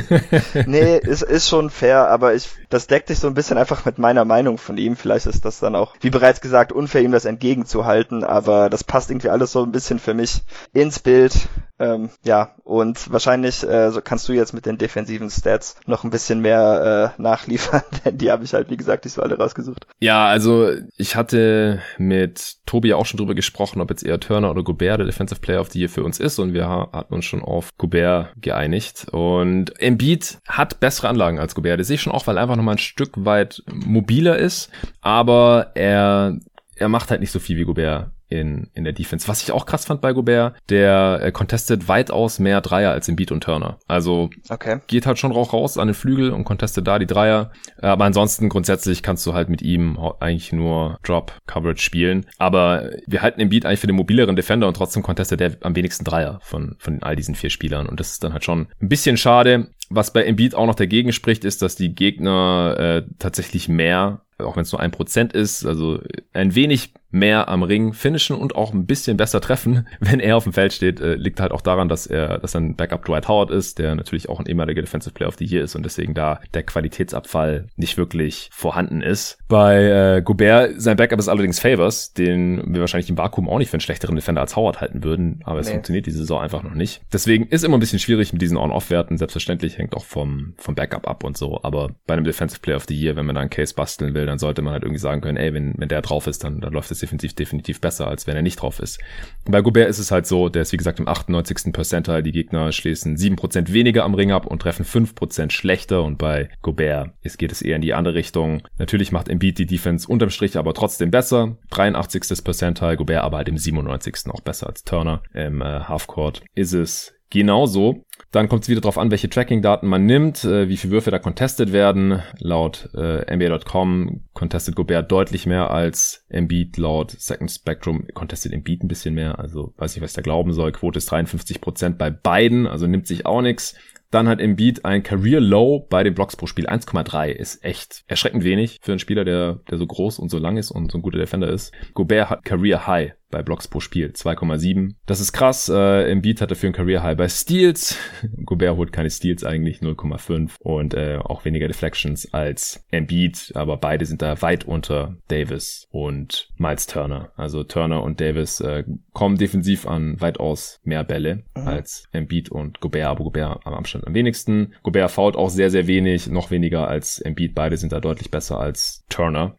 nee, ist, ist schon fair, aber ich, das deckt sich so ein bisschen einfach mit meiner Meinung von ihm. Vielleicht ist das dann auch, wie bereits gesagt, unfair, ihm das entgegenzuhalten, aber das passt irgendwie alles so ein bisschen für mich ins Bild. Ähm, ja, und wahrscheinlich äh, so kannst du jetzt mit den defensiven Stats noch ein bisschen mehr äh, nachliefern, denn die habe ich halt, wie gesagt, nicht so alle rausgesucht. Ja, also ich hatte mit Tobi auch schon drüber gesprochen, ob jetzt eher Turner oder Gobert der Defensive Player of the Year für uns ist und wir hatten uns schon auf Gobert geeinigt und Embiid hat bessere Anlagen als Gobert. Das sehe ich schon auch, weil er einfach nochmal ein Stück weit mobiler ist, aber er er macht halt nicht so viel wie Gobert in, in der Defense. Was ich auch krass fand bei Gobert, der äh, contestet weitaus mehr Dreier als im Beat und Turner. Also okay. geht halt schon auch raus an den Flügel und contestet da die Dreier. Aber ansonsten grundsätzlich kannst du halt mit ihm eigentlich nur Drop Coverage spielen. Aber wir halten den Beat eigentlich für den mobileren Defender und trotzdem contestet der am wenigsten Dreier von, von all diesen vier Spielern. Und das ist dann halt schon ein bisschen schade. Was bei Embiid auch noch dagegen spricht, ist, dass die Gegner äh, tatsächlich mehr auch wenn es nur ein Prozent ist, also ein wenig mehr am Ring finishen und auch ein bisschen besser treffen, wenn er auf dem Feld steht. Äh, liegt halt auch daran, dass er, dass ein Backup Dwight Howard ist, der natürlich auch ein ehemaliger Defensive Player of the Year ist und deswegen da der Qualitätsabfall nicht wirklich vorhanden ist. Bei äh, Gobert, sein Backup ist allerdings Favors, den wir wahrscheinlich im Vakuum auch nicht für einen schlechteren Defender als Howard halten würden, aber es nee. funktioniert diese Saison einfach noch nicht. Deswegen ist immer ein bisschen schwierig mit diesen On-Off-Werten. Selbstverständlich hängt auch vom, vom Backup ab und so, aber bei einem Defensive Player of the Year, wenn man da einen Case basteln will, dann sollte man halt irgendwie sagen können, ey, wenn, wenn der drauf ist, dann, dann läuft es defensiv definitiv besser, als wenn er nicht drauf ist. Bei Gobert ist es halt so, der ist wie gesagt im 98. Percentile, die Gegner schließen 7% weniger am Ring ab und treffen 5% schlechter und bei Gobert ist, geht es eher in die andere Richtung. Natürlich macht Embiid die Defense unterm Strich aber trotzdem besser. 83. Percentile, Gobert aber halt im 97. auch besser als Turner. Im äh, Halfcourt ist es genauso. Dann kommt es wieder darauf an, welche Tracking-Daten man nimmt, äh, wie viele Würfe da contested werden. Laut äh, NBA.com contested Gobert deutlich mehr als Embiid. Laut Second Spectrum contested Embiid ein bisschen mehr. Also weiß nicht, was ich da glauben soll. Quote ist 53% bei beiden, also nimmt sich auch nichts. Dann hat Embiid ein Career Low bei den Blocks pro Spiel. 1,3 ist echt erschreckend wenig für einen Spieler, der, der so groß und so lang ist und so ein guter Defender ist. Gobert hat Career High bei Blocks pro Spiel, 2,7. Das ist krass. Äh, Embiid hat dafür ein Career High bei Steals. Gobert holt keine Steals eigentlich, 0,5 und äh, auch weniger Deflections als Embiid, aber beide sind da weit unter Davis und Miles Turner. Also Turner und Davis äh, kommen defensiv an weitaus mehr Bälle mhm. als Embiid und Gobert, aber Gobert am Abstand am wenigsten. Gobert fault auch sehr, sehr wenig, noch weniger als Embiid. Beide sind da deutlich besser als Turner.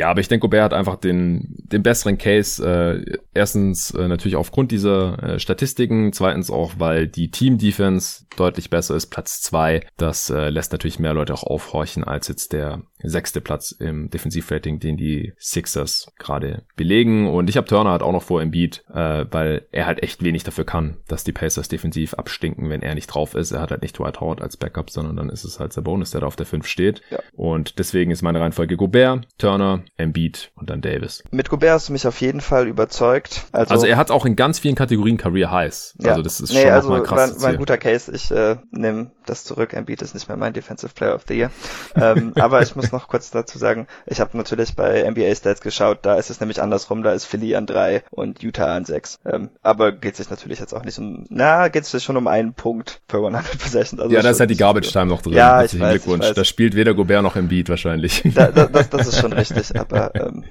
Ja, aber ich denke, Gobert hat einfach den, den besseren Case. Äh, erstens äh, natürlich aufgrund dieser äh, Statistiken, zweitens auch, weil die Team-Defense deutlich besser ist, Platz zwei. Das äh, lässt natürlich mehr Leute auch aufhorchen als jetzt der sechste Platz im Defensivrating, den die Sixers gerade belegen. Und ich habe Turner halt auch noch vor Embiid, äh, weil er halt echt wenig dafür kann, dass die Pacers defensiv abstinken, wenn er nicht drauf ist. Er hat halt nicht Dwight Howard als Backup, sondern dann ist es halt Bonus, der da auf der 5 steht. Ja. Und deswegen ist meine Reihenfolge Gobert, Turner, Embiid und dann Davis. Mit Gobert hast du mich auf jeden Fall überzeugt. Also, also er hat auch in ganz vielen Kategorien Career Highs. Ja. Also das ist nee, schon also mal krass. War, war ein guter Case. Ich äh, nehme das zurück. Embiid ist nicht mehr mein Defensive Player of the Year. ähm, aber ich muss noch kurz dazu sagen, ich habe natürlich bei NBA Stats geschaut, da ist es nämlich andersrum, da ist Philly an drei und Utah an sechs. Ähm, aber geht sich natürlich jetzt auch nicht um, na, geht es schon um einen Punkt per 100 Possessions. Also ja, da ist halt die Garbage Time noch drin. Ja, ich weiß, Glückwunsch. Ich weiß. Da spielt weder Gobert noch Embiid wahrscheinlich. Da, da, das, das ist schon richtig, aber ähm,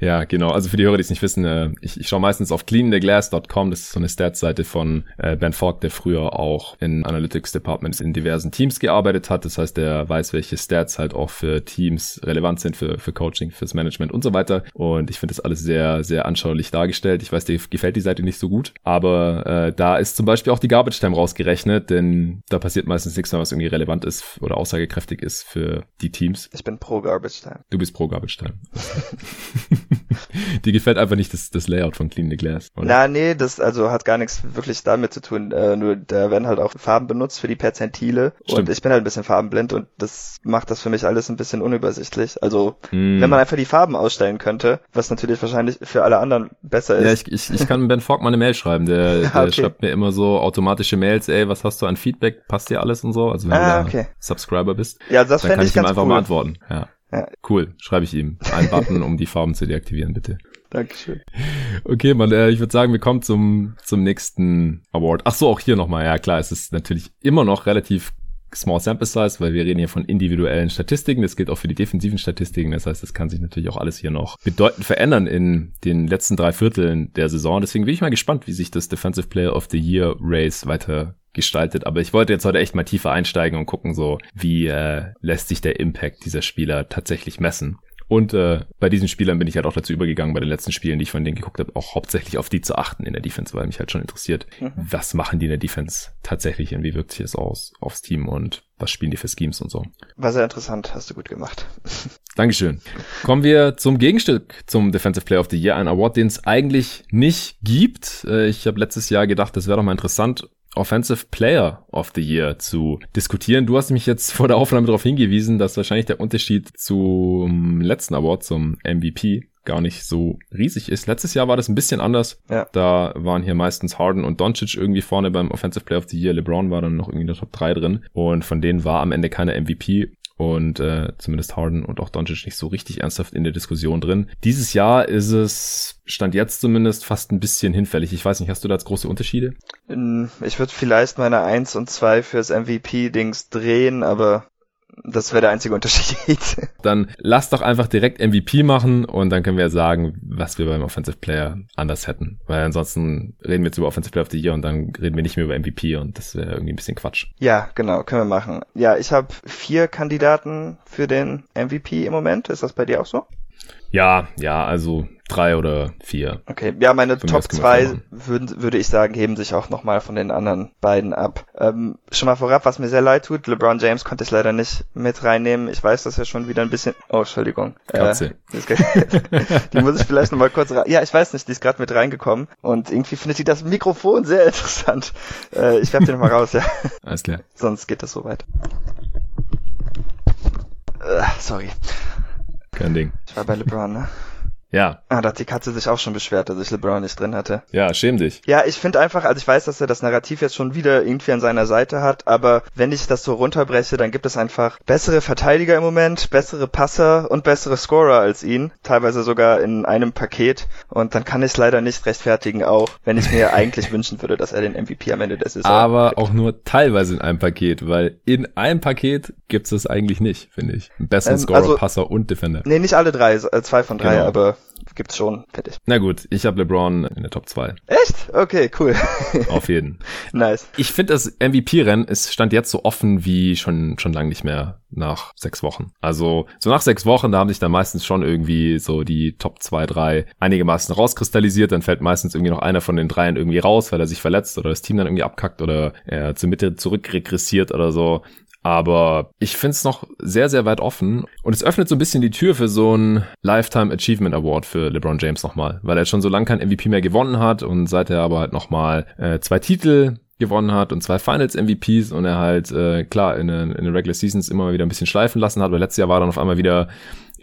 ja, genau. Also für die Hörer, die es nicht wissen, äh, ich, ich schaue meistens auf cleantheglass.com. Das ist so eine Stats-Seite von äh, Ben Falk, der früher auch in Analytics Departments in diversen Teams gearbeitet hat. Das heißt, der weiß, welche Stats halt auch für Teams relevant sind, für, für Coaching, fürs Management und so weiter. Und ich finde das alles sehr, sehr anschaulich dargestellt. Ich weiß, dir gefällt die Seite nicht so gut, aber äh, da ist zum Beispiel auch die Garbage Time rausgerechnet, denn da passiert meistens nichts mehr, was irgendwie relevant ist oder aussagekräftig ist für die Teams. Ich bin pro Garbage Time. Du bist pro Garbage Time. Dir gefällt einfach nicht das, das Layout von Clean the Glass. Oder? Na, nee, das also hat gar nichts wirklich damit zu tun. Äh, nur da werden halt auch Farben benutzt für die Perzentile. Stimmt. Und ich bin halt ein bisschen farbenblind und das macht das für mich alles ein bisschen unübersichtlich. Also, hm. wenn man einfach die Farben ausstellen könnte, was natürlich wahrscheinlich für alle anderen besser ist. Ja, ich, ich, ich kann Ben Fogg mal eine Mail schreiben. Der, der okay. schreibt mir immer so automatische Mails, ey, was hast du an Feedback? Passt dir alles und so? Also wenn ah, du okay. Subscriber bist. Ja, das dann kann ich, ich ihm einfach cool. mal antworten. Ja. Ja. Cool, schreibe ich ihm. Ein Button, um die Farben zu deaktivieren, bitte. Dankeschön. Okay, man, äh, ich würde sagen, wir kommen zum, zum nächsten Award. Ach so, auch hier nochmal. Ja, klar, es ist natürlich immer noch relativ Small Sample Size, weil wir reden hier von individuellen Statistiken. Das gilt auch für die defensiven Statistiken. Das heißt, das kann sich natürlich auch alles hier noch bedeutend verändern in den letzten drei Vierteln der Saison. Deswegen bin ich mal gespannt, wie sich das Defensive Player of the Year Race weiter gestaltet. Aber ich wollte jetzt heute echt mal tiefer einsteigen und gucken, so wie äh, lässt sich der Impact dieser Spieler tatsächlich messen. Und äh, bei diesen Spielern bin ich halt auch dazu übergegangen, bei den letzten Spielen, die ich von denen geguckt habe, auch hauptsächlich auf die zu achten in der Defense, weil mich halt schon interessiert, mhm. was machen die in der Defense tatsächlich und wie wirkt sich das aus aufs Team und was spielen die für Schemes und so. War sehr interessant, hast du gut gemacht. Dankeschön. Kommen wir zum Gegenstück zum Defensive Player of the Year, ein Award, den es eigentlich nicht gibt. Äh, ich habe letztes Jahr gedacht, das wäre doch mal interessant, Offensive Player of the Year zu diskutieren. Du hast mich jetzt vor der Aufnahme darauf hingewiesen, dass wahrscheinlich der Unterschied zum letzten Award, zum MVP, gar nicht so riesig ist. Letztes Jahr war das ein bisschen anders. Ja. Da waren hier meistens Harden und Doncic irgendwie vorne beim Offensive Player of the Year. LeBron war dann noch irgendwie in der Top 3 drin. Und von denen war am Ende keiner MVP. Und äh, zumindest Harden und auch Doncic nicht so richtig ernsthaft in der Diskussion drin. Dieses Jahr ist es, stand jetzt zumindest, fast ein bisschen hinfällig. Ich weiß nicht, hast du da jetzt große Unterschiede? Ich würde vielleicht meine 1 und 2 fürs MVP-Dings drehen, aber das wäre der einzige Unterschied. Dann lass doch einfach direkt MVP machen und dann können wir sagen, was wir beim Offensive Player anders hätten. Weil ansonsten reden wir jetzt über Offensive Player of the Year und dann reden wir nicht mehr über MVP und das wäre irgendwie ein bisschen Quatsch. Ja, genau, können wir machen. Ja, ich habe vier Kandidaten für den MVP im Moment. Ist das bei dir auch so? Ja, ja, also drei oder vier. Okay, ja, meine Top zwei würden, würde ich sagen, heben sich auch nochmal von den anderen beiden ab. Ähm, schon mal vorab, was mir sehr leid tut, LeBron James konnte ich leider nicht mit reinnehmen. Ich weiß, dass er schon wieder ein bisschen, oh, Entschuldigung. Katze. Äh, die muss ich vielleicht nochmal kurz rein, ja, ich weiß nicht, die ist gerade mit reingekommen und irgendwie findet sie das Mikrofon sehr interessant. Äh, ich werfe den nochmal raus, ja. Alles klar. Sonst geht das so weit. Äh, sorry. Kein Ding. Ich war bei LeBron, ne? Ja. Ah, da hat die Katze sich auch schon beschwert, dass ich LeBron nicht drin hatte. Ja, schäm dich. Ja, ich finde einfach, also ich weiß, dass er das Narrativ jetzt schon wieder irgendwie an seiner Seite hat, aber wenn ich das so runterbreche, dann gibt es einfach bessere Verteidiger im Moment, bessere Passer und bessere Scorer als ihn, teilweise sogar in einem Paket und dann kann ich es leider nicht rechtfertigen, auch wenn ich mir eigentlich wünschen würde, dass er den MVP am Ende der Saison Aber gibt. auch nur teilweise in einem Paket, weil in einem Paket gibt es das eigentlich nicht, finde ich. Einen besseren ähm, Scorer, also, Passer und Defender. Nee, nicht alle drei, äh, zwei von drei, genau. aber gibt's schon, fertig. Na gut, ich habe LeBron in der Top 2. Echt? Okay, cool. Auf jeden. nice. Ich finde, das MVP-Rennen ist stand jetzt so offen wie schon schon lange nicht mehr nach sechs Wochen. Also so nach sechs Wochen, da haben sich dann meistens schon irgendwie so die Top 2, 3 einigermaßen rauskristallisiert. Dann fällt meistens irgendwie noch einer von den dreien irgendwie raus, weil er sich verletzt oder das Team dann irgendwie abkackt oder er zur Mitte zurückregressiert oder so. Aber ich finde es noch sehr, sehr weit offen. Und es öffnet so ein bisschen die Tür für so einen Lifetime Achievement Award für LeBron James nochmal. Weil er schon so lange kein MVP mehr gewonnen hat und seit er aber halt nochmal äh, zwei Titel gewonnen hat und zwei Finals MVPs und er halt äh, klar in den, in den Regular Seasons immer wieder ein bisschen schleifen lassen hat, weil letztes Jahr war dann auf einmal wieder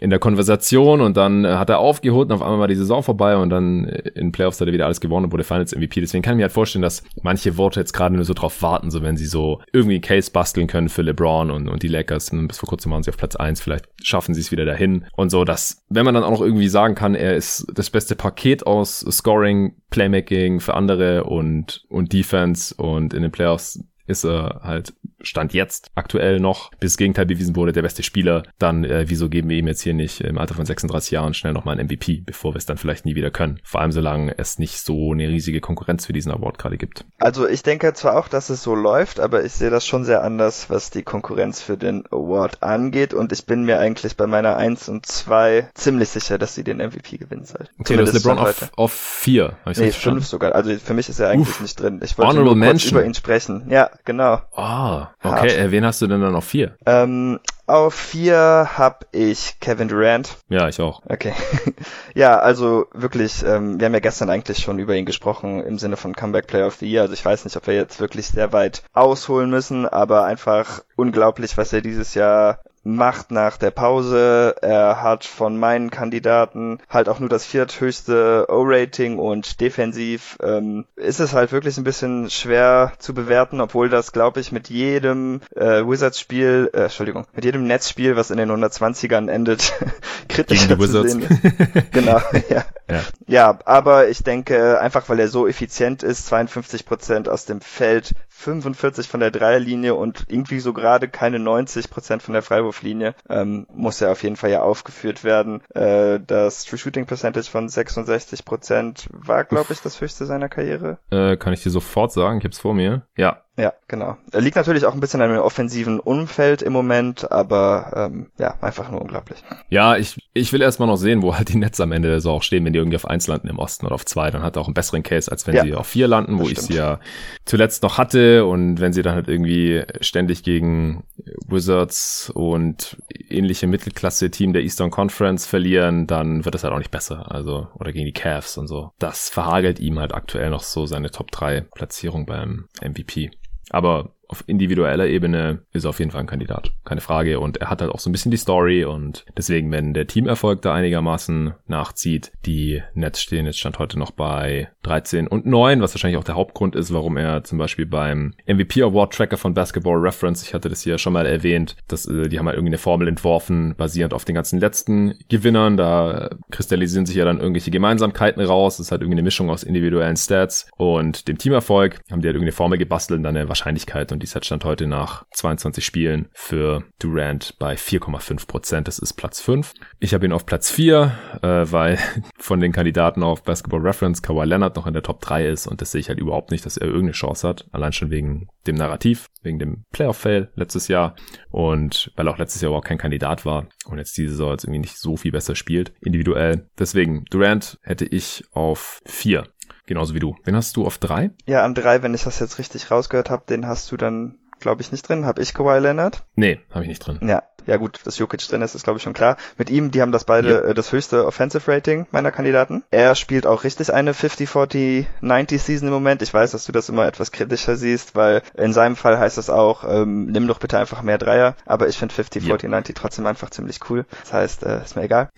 in der Konversation und dann äh, hat er aufgeholt und auf einmal war die Saison vorbei und dann äh, in Playoffs hat er wieder alles gewonnen und wurde Finals MVP. Deswegen kann ich mir halt vorstellen, dass manche Worte jetzt gerade nur so drauf warten, so wenn sie so irgendwie Case basteln können für LeBron und, und die Lakers. Bis vor kurzem waren sie auf Platz eins vielleicht schaffen sie es wieder dahin und so, dass wenn man dann auch noch irgendwie sagen kann, er ist das beste Paket aus Scoring, Playmaking für andere und, und Defense und in den Playoffs ist er halt Stand jetzt aktuell noch, bis das Gegenteil bewiesen wurde, der beste Spieler, dann äh, wieso geben wir ihm jetzt hier nicht im Alter von 36 Jahren schnell nochmal ein MVP, bevor wir es dann vielleicht nie wieder können. Vor allem solange es nicht so eine riesige Konkurrenz für diesen Award gerade gibt. Also ich denke zwar auch, dass es so läuft, aber ich sehe das schon sehr anders, was die Konkurrenz für den Award angeht und ich bin mir eigentlich bei meiner 1 und 2 ziemlich sicher, dass sie den MVP gewinnen soll. Okay, du hast LeBron auf, auf 4. Nee, 5 sogar. Also für mich ist er eigentlich Uff. nicht drin. Ich wollte nur kurz Mention. über ihn sprechen. Ja, genau. Ah, okay. Hart. Äh, wen hast du denn dann auf vier? Ähm, auf vier hab ich Kevin Durant. Ja, ich auch. Okay. ja, also wirklich, ähm, wir haben ja gestern eigentlich schon über ihn gesprochen im Sinne von Comeback Player of the Year. Also ich weiß nicht, ob wir jetzt wirklich sehr weit ausholen müssen, aber einfach unglaublich, was er dieses Jahr macht nach der Pause. Er hat von meinen Kandidaten halt auch nur das vierthöchste O-Rating und defensiv ähm, ist es halt wirklich ein bisschen schwer zu bewerten, obwohl das, glaube ich, mit jedem äh, Wizards-Spiel, äh, Entschuldigung, mit jedem Netzspiel, was in den 120ern endet, kritisch zu Wizards. sehen genau, ja. ja. Ja, aber ich denke, einfach weil er so effizient ist, 52 Prozent aus dem Feld, 45 von der Dreierlinie und irgendwie so gerade keine 90 Prozent von der Freiwurflinie, ähm, muss er auf jeden Fall ja aufgeführt werden. Äh, das True Shooting Percentage von 66 Prozent war, glaube ich, das höchste seiner Karriere. Äh, kann ich dir sofort sagen, ich hab's vor mir. Ja, ja, genau. Er liegt natürlich auch ein bisschen an dem offensiven Umfeld im Moment, aber ähm, ja, einfach nur unglaublich. Ja, ich, ich will erstmal noch sehen, wo halt die Netz am Ende der Saison stehen, wenn die irgendwie auf eins landen im Osten oder auf zwei, dann hat er auch einen besseren Case, als wenn ja, sie auf vier landen, wo ich sie ja zuletzt noch hatte und wenn sie dann halt irgendwie ständig gegen Wizards und ähnliche Mittelklasse-Team der Eastern Conference verlieren, dann wird es halt auch nicht besser. Also, oder gegen die Cavs und so. Das verhagelt ihm halt aktuell noch so seine Top 3 Platzierung beim MVP. Aber auf individueller Ebene ist er auf jeden Fall ein Kandidat. Keine Frage. Und er hat halt auch so ein bisschen die Story und deswegen, wenn der Teamerfolg da einigermaßen nachzieht, die Nets stehen jetzt stand heute noch bei 13 und 9, was wahrscheinlich auch der Hauptgrund ist, warum er zum Beispiel beim MVP Award Tracker von Basketball Reference, ich hatte das hier schon mal erwähnt, dass äh, die haben halt irgendwie eine Formel entworfen, basierend auf den ganzen letzten Gewinnern. Da kristallisieren sich ja dann irgendwelche Gemeinsamkeiten raus. Das ist halt irgendwie eine Mischung aus individuellen Stats und dem Teamerfolg. Haben die halt irgendwie eine Formel gebastelt und dann eine Wahrscheinlichkeit und die Set stand heute nach 22 Spielen für Durant bei 4,5 Prozent. Das ist Platz 5. Ich habe ihn auf Platz 4, äh, weil von den Kandidaten auf Basketball Reference Kawhi Leonard noch in der Top 3 ist und das sehe ich halt überhaupt nicht, dass er irgendeine Chance hat. Allein schon wegen dem Narrativ, wegen dem Playoff-Fail letztes Jahr und weil auch letztes Jahr überhaupt kein Kandidat war und jetzt diese Saison jetzt irgendwie nicht so viel besser spielt, individuell. Deswegen, Durant hätte ich auf 4. Genauso wie du. Wen hast du auf 3? Ja, an 3, wenn ich das jetzt richtig rausgehört habe, den hast du dann glaube ich, nicht drin. Habe ich Kawhi Leonard? Nee, habe ich nicht drin. Ja, ja gut, dass Jokic drin ist, ist glaube ich schon klar. Mit ihm, die haben das beide ja. äh, das höchste Offensive Rating meiner Kandidaten. Er spielt auch richtig eine 50-40-90 Season im Moment. Ich weiß, dass du das immer etwas kritischer siehst, weil in seinem Fall heißt das auch, ähm, nimm doch bitte einfach mehr Dreier. Aber ich finde 50-40-90 ja. trotzdem einfach ziemlich cool. Das heißt, äh, ist mir egal.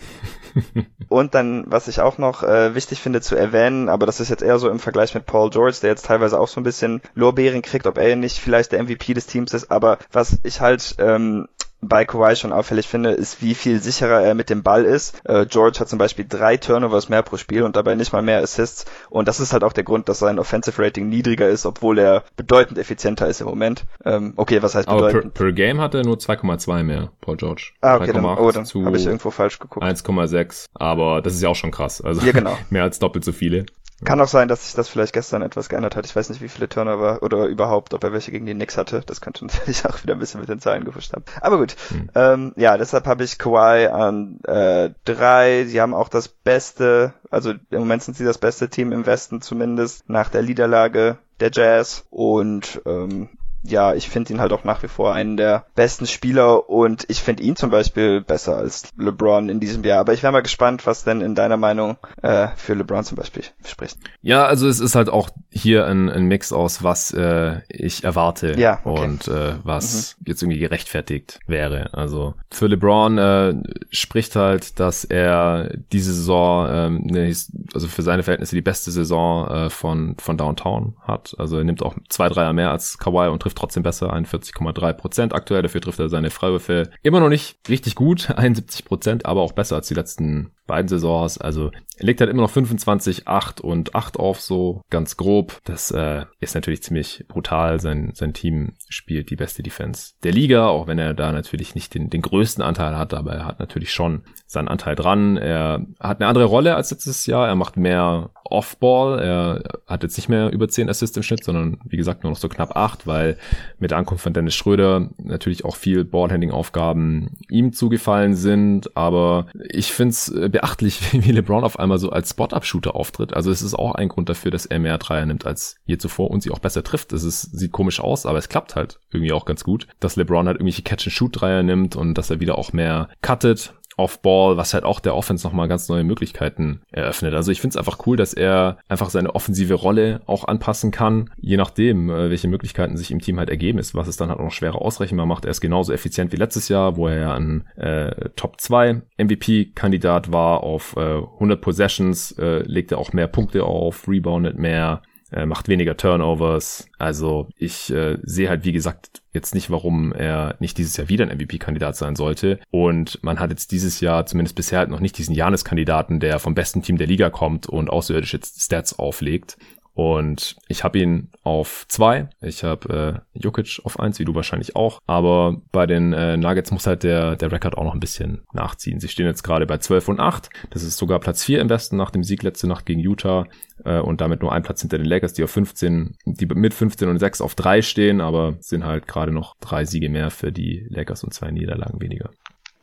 Und dann, was ich auch noch äh, wichtig finde zu erwähnen, aber das ist jetzt eher so im Vergleich mit Paul George, der jetzt teilweise auch so ein bisschen Lorbeeren kriegt, ob er nicht vielleicht der MVP des Teams ist, aber was ich halt ähm, bei Kawhi schon auffällig finde, ist, wie viel sicherer er mit dem Ball ist. Äh, George hat zum Beispiel drei Turnovers mehr pro Spiel und dabei nicht mal mehr Assists. Und das ist halt auch der Grund, dass sein Offensive Rating niedriger ist, obwohl er bedeutend effizienter ist im Moment. Ähm, okay, was heißt bedeutend? Aber per, per Game hat er nur 2,2 mehr, Paul George. Ah, okay, dann, oh, dann habe ich irgendwo falsch geguckt. 1,6. Aber das ist ja auch schon krass. Also ja, genau. mehr als doppelt so viele. Kann auch sein, dass sich das vielleicht gestern etwas geändert hat. Ich weiß nicht, wie viele Turnover oder überhaupt, ob er welche gegen die Knicks hatte. Das könnte natürlich auch wieder ein bisschen mit den Zahlen gefuscht haben. Aber gut. Mhm. Ähm, ja, deshalb habe ich Kawhi an äh, drei. Sie haben auch das beste, also im Moment sind sie das beste Team im Westen zumindest, nach der Niederlage der Jazz. Und ähm, ja, ich finde ihn halt auch nach wie vor einen der besten Spieler und ich finde ihn zum Beispiel besser als LeBron in diesem Jahr. Aber ich wäre mal gespannt, was denn in deiner Meinung äh, für LeBron zum Beispiel spricht. Ja, also es ist halt auch hier ein, ein Mix aus, was äh, ich erwarte ja, okay. und äh, was mhm. jetzt irgendwie gerechtfertigt wäre. Also für LeBron äh, spricht halt, dass er diese Saison, ähm, ne, also für seine Verhältnisse die beste Saison äh, von, von Downtown hat. Also er nimmt auch zwei Dreier mehr als Kawhi und trifft trifft trotzdem besser, 41,3 Prozent aktuell. Dafür trifft er seine Freiwürfe immer noch nicht richtig gut, 71 Prozent, aber auch besser als die letzten beiden Saisons. Also er legt halt immer noch 25, 8 und 8 auf, so ganz grob. Das äh, ist natürlich ziemlich brutal. Sein, sein Team spielt die beste Defense der Liga, auch wenn er da natürlich nicht den, den größten Anteil hat, aber er hat natürlich schon seinen Anteil dran. Er hat eine andere Rolle als letztes Jahr. Er macht mehr Off-Ball. Er hat jetzt nicht mehr über 10 Assists im Schnitt, sondern wie gesagt nur noch so knapp 8, weil mit der Ankunft von Dennis Schröder natürlich auch viel Ballhandling-Aufgaben ihm zugefallen sind. Aber ich finde es äh, beachtlich, wie LeBron auf einmal so als Spot-Up-Shooter auftritt. Also es ist auch ein Grund dafür, dass er mehr Dreier nimmt als je zuvor und sie auch besser trifft. Es ist, sieht komisch aus, aber es klappt halt irgendwie auch ganz gut, dass LeBron halt irgendwelche Catch-and-Shoot-Dreier nimmt und dass er wieder auch mehr cuttet Off-Ball, was halt auch der Offense nochmal ganz neue Möglichkeiten eröffnet. Also ich finde es einfach cool, dass er einfach seine offensive Rolle auch anpassen kann, je nachdem, äh, welche Möglichkeiten sich im Team halt ergeben ist, was es dann halt auch noch schwerer ausrechenbar macht. Er ist genauso effizient wie letztes Jahr, wo er ja ein äh, Top 2 MVP-Kandidat war auf äh, 100 Possessions, äh, legt er auch mehr Punkte auf, reboundet mehr, äh, macht weniger Turnovers. Also ich äh, sehe halt, wie gesagt, jetzt nicht, warum er nicht dieses Jahr wieder ein MVP-Kandidat sein sollte. Und man hat jetzt dieses Jahr zumindest bisher halt noch nicht diesen Janis-Kandidaten, der vom besten Team der Liga kommt und außerirdische Stats auflegt. Und ich habe ihn auf zwei. Ich habe äh, Jokic auf eins, wie du wahrscheinlich auch. Aber bei den äh, Nuggets muss halt der, der Rekord auch noch ein bisschen nachziehen. Sie stehen jetzt gerade bei 12 und 8. Das ist sogar Platz 4 im Westen nach dem Sieg letzte Nacht gegen Utah. Äh, und damit nur ein Platz hinter den Lakers, die auf 15, die mit 15 und 6 auf 3 stehen, aber sind halt gerade noch drei Siege mehr für die Lakers und zwei Niederlagen weniger.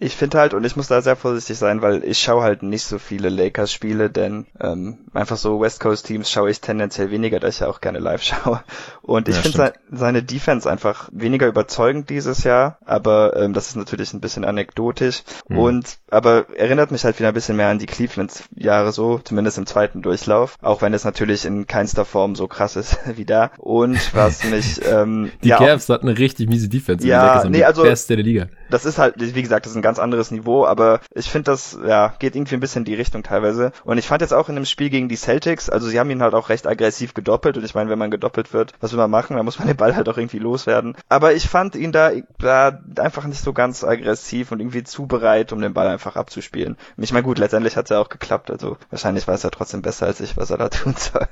Ich finde halt, und ich muss da sehr vorsichtig sein, weil ich schaue halt nicht so viele Lakers-Spiele, denn ähm, einfach so West Coast-Teams schaue ich tendenziell weniger, da ich ja auch gerne live schaue. Und ich ja, finde se seine Defense einfach weniger überzeugend dieses Jahr, aber ähm, das ist natürlich ein bisschen anekdotisch. Mhm. Und aber erinnert mich halt wieder ein bisschen mehr an die Cleveland-Jahre so, zumindest im zweiten Durchlauf, auch wenn es natürlich in keinster Form so krass ist wie da. Und was mich ähm, die ja, Cavs hatten eine richtig miese Defense. Ja, nee, also beste der Liga. Das ist halt, wie gesagt, das ist ein ganz anderes Niveau, aber ich finde, das ja geht irgendwie ein bisschen in die Richtung teilweise. Und ich fand jetzt auch in dem Spiel gegen die Celtics, also sie haben ihn halt auch recht aggressiv gedoppelt. Und ich meine, wenn man gedoppelt wird, was will man machen? Da muss man den Ball halt auch irgendwie loswerden. Aber ich fand ihn da, da einfach nicht so ganz aggressiv und irgendwie zu bereit, um den Ball einfach abzuspielen. Ich meine, gut, letztendlich hat es ja auch geklappt. Also wahrscheinlich weiß er trotzdem besser als ich, was er da tun soll.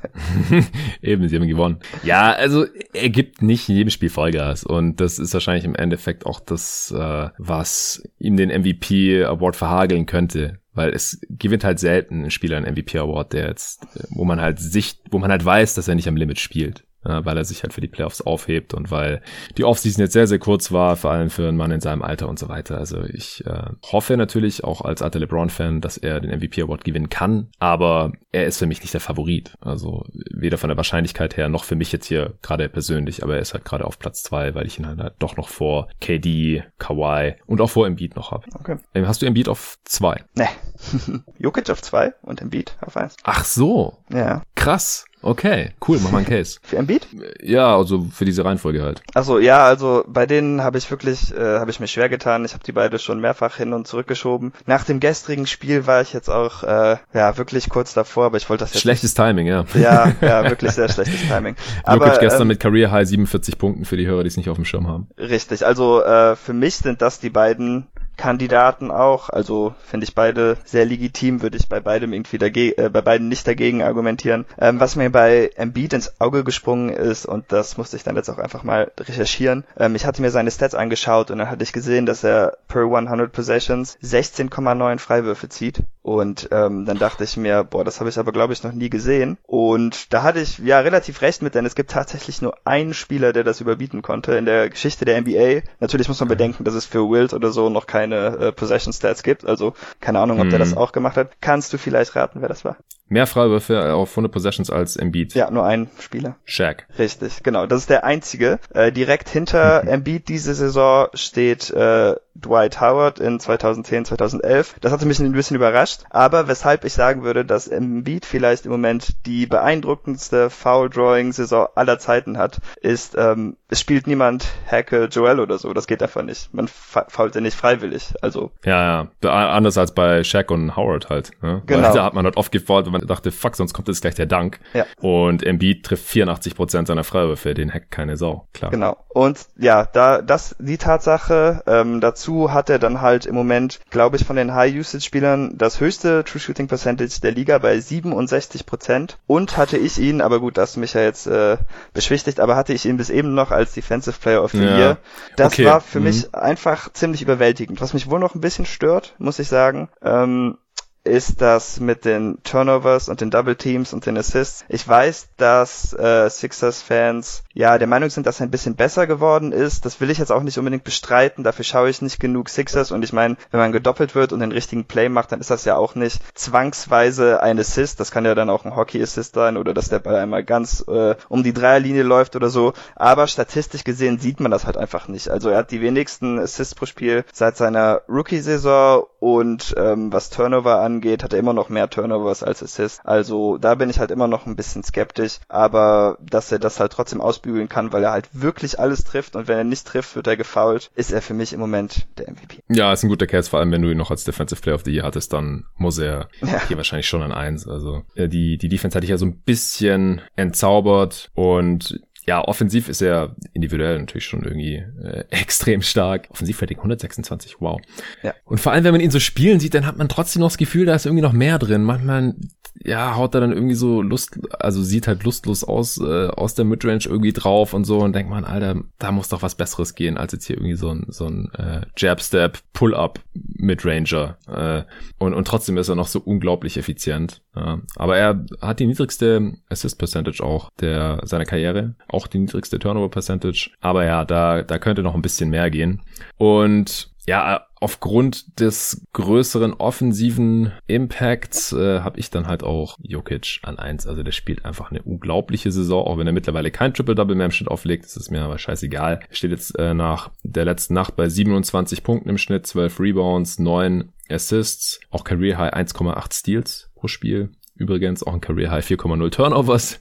Eben, sie haben gewonnen. Ja, also er gibt nicht in jedem Spiel Vollgas und das ist wahrscheinlich im Endeffekt auch das, äh, was ihm den MVP Award verhageln könnte. Weil es gewinnt halt selten ein Spieler einen MVP Award, der jetzt, wo man halt sich, wo man halt weiß, dass er nicht am Limit spielt weil er sich halt für die Playoffs aufhebt und weil die Offseason jetzt sehr, sehr kurz war, vor allem für einen Mann in seinem Alter und so weiter. Also ich äh, hoffe natürlich auch als alter LeBron-Fan, dass er den MVP Award gewinnen kann, aber er ist für mich nicht der Favorit. Also weder von der Wahrscheinlichkeit her noch für mich jetzt hier gerade persönlich, aber er ist halt gerade auf Platz zwei, weil ich ihn halt doch noch vor KD, Kawhi und auch vor Embiid noch habe. Okay. Ähm, hast du Embiid auf zwei? Nee. Jokic auf zwei und Embiid auf eins. Ach so. Ja. Krass. Okay, cool, mach mal einen Case. Für Embiid? Ja, also für diese Reihenfolge halt. Also ja, also bei denen habe ich wirklich, äh, habe ich mir schwer getan. Ich habe die beide schon mehrfach hin und zurückgeschoben. Nach dem gestrigen Spiel war ich jetzt auch, äh, ja, wirklich kurz davor, aber ich wollte das jetzt Schlechtes nicht. Timing, ja. Ja, ja, wirklich sehr schlechtes Timing. Aber Jokic gestern ähm, mit Career High 47 Punkten für die Hörer, die es nicht auf dem Schirm haben. Richtig, also äh, für mich sind das die beiden Kandidaten auch. Also finde ich beide sehr legitim, würde ich bei beidem irgendwie dagegen, äh, bei beiden nicht dagegen argumentieren. Ähm, was mir bei Embiid ins Auge gesprungen ist, und das musste ich dann jetzt auch einfach mal recherchieren, ähm, ich hatte mir seine Stats angeschaut und dann hatte ich gesehen, dass er per 100 Possessions 16,9 Freiwürfe zieht. Und ähm, dann dachte ich mir, boah, das habe ich aber glaube ich noch nie gesehen. Und da hatte ich ja relativ recht mit, denn es gibt tatsächlich nur einen Spieler, der das überbieten konnte in der Geschichte der NBA. Natürlich muss man bedenken, dass es für Wild oder so noch kein keine äh, Possession Stats gibt. Also keine Ahnung, ob hm. der das mhm. auch gemacht hat. Kannst du vielleicht raten, wer das war? Mehr Freiwürfe auf 100 Possessions als Embiid. Ja, nur ein Spieler. Shaq. Richtig, genau. Das ist der einzige. Äh, direkt hinter Embiid diese Saison steht äh, Dwight Howard in 2010, 2011. Das hatte mich ein bisschen überrascht. Aber weshalb ich sagen würde, dass Embiid vielleicht im Moment die beeindruckendste Foul-Drawing-Saison aller Zeiten hat, ist, ähm, es spielt niemand Hacke Joel oder so. Das geht einfach nicht. Man fault ja nicht freiwillig. Also. Ja, ja. Anders als bei Shaq und Howard halt. Ne? Genau. Weil da hat man halt oft gefault, wenn man dachte, fuck, sonst kommt jetzt gleich der Dank. Ja. Und Embiid trifft 84 Prozent seiner Freiwürfe. Den hackt keine Sau. Klar. Genau. Und ja, da, das, die Tatsache, ähm, dazu hat er dann halt im Moment, glaube ich, von den High-Usage-Spielern das höchste True Shooting Percentage der Liga bei 67 Prozent. Und hatte ich ihn, aber gut, das mich ja jetzt äh, beschwichtigt, aber hatte ich ihn bis eben noch als Defensive Player of the ja. Year. Das okay. war für mhm. mich einfach ziemlich überwältigend. Was mich wohl noch ein bisschen stört, muss ich sagen. Ähm, ist das mit den Turnovers und den Double Teams und den Assists. Ich weiß, dass äh, Sixers-Fans ja der Meinung sind, dass er ein bisschen besser geworden ist. Das will ich jetzt auch nicht unbedingt bestreiten. Dafür schaue ich nicht genug Sixers und ich meine, wenn man gedoppelt wird und den richtigen Play macht, dann ist das ja auch nicht zwangsweise ein Assist. Das kann ja dann auch ein Hockey-Assist sein oder dass der Ball einmal ganz äh, um die Dreierlinie läuft oder so. Aber statistisch gesehen sieht man das halt einfach nicht. Also er hat die wenigsten Assists pro Spiel seit seiner Rookie-Saison und ähm, was Turnover angeht, hat er immer noch mehr Turnovers als Assists. Also da bin ich halt immer noch ein bisschen skeptisch, aber dass er das halt trotzdem ausbügeln kann, weil er halt wirklich alles trifft und wenn er nicht trifft, wird er gefoult, ist er für mich im Moment der MVP. Ja, ist ein guter Case, vor allem wenn du ihn noch als Defensive Player of the Year hattest, dann muss er ja. hier wahrscheinlich schon an eins. Also die, die Defense hatte ich ja so ein bisschen entzaubert und ja, offensiv ist er individuell natürlich schon irgendwie äh, extrem stark. Offensivrating 126, wow. Ja. Und vor allem, wenn man ihn so spielen sieht, dann hat man trotzdem noch das Gefühl, da ist irgendwie noch mehr drin. Manchmal, ja, haut er dann irgendwie so Lust, also sieht halt lustlos aus, äh, aus der Midrange irgendwie drauf und so und denkt man, Alter, da muss doch was Besseres gehen, als jetzt hier irgendwie so ein, so ein äh, Jab-Step, Pull-Up Midranger. Äh, und, und trotzdem ist er noch so unglaublich effizient. Ja. Aber er hat die niedrigste Assist-Percentage auch der seiner Karriere. Auch auch die niedrigste Turnover Percentage. Aber ja, da, da könnte noch ein bisschen mehr gehen. Und ja, aufgrund des größeren offensiven Impacts äh, habe ich dann halt auch Jokic an eins. Also der spielt einfach eine unglaubliche Saison, auch wenn er mittlerweile kein Triple-Double mehr im Schnitt auflegt. Das ist mir aber scheißegal. Er steht jetzt äh, nach der letzten Nacht bei 27 Punkten im Schnitt, 12 Rebounds, 9 Assists, auch Career High 1,8 Steals pro Spiel. Übrigens auch ein Career High 4,0 Turnovers.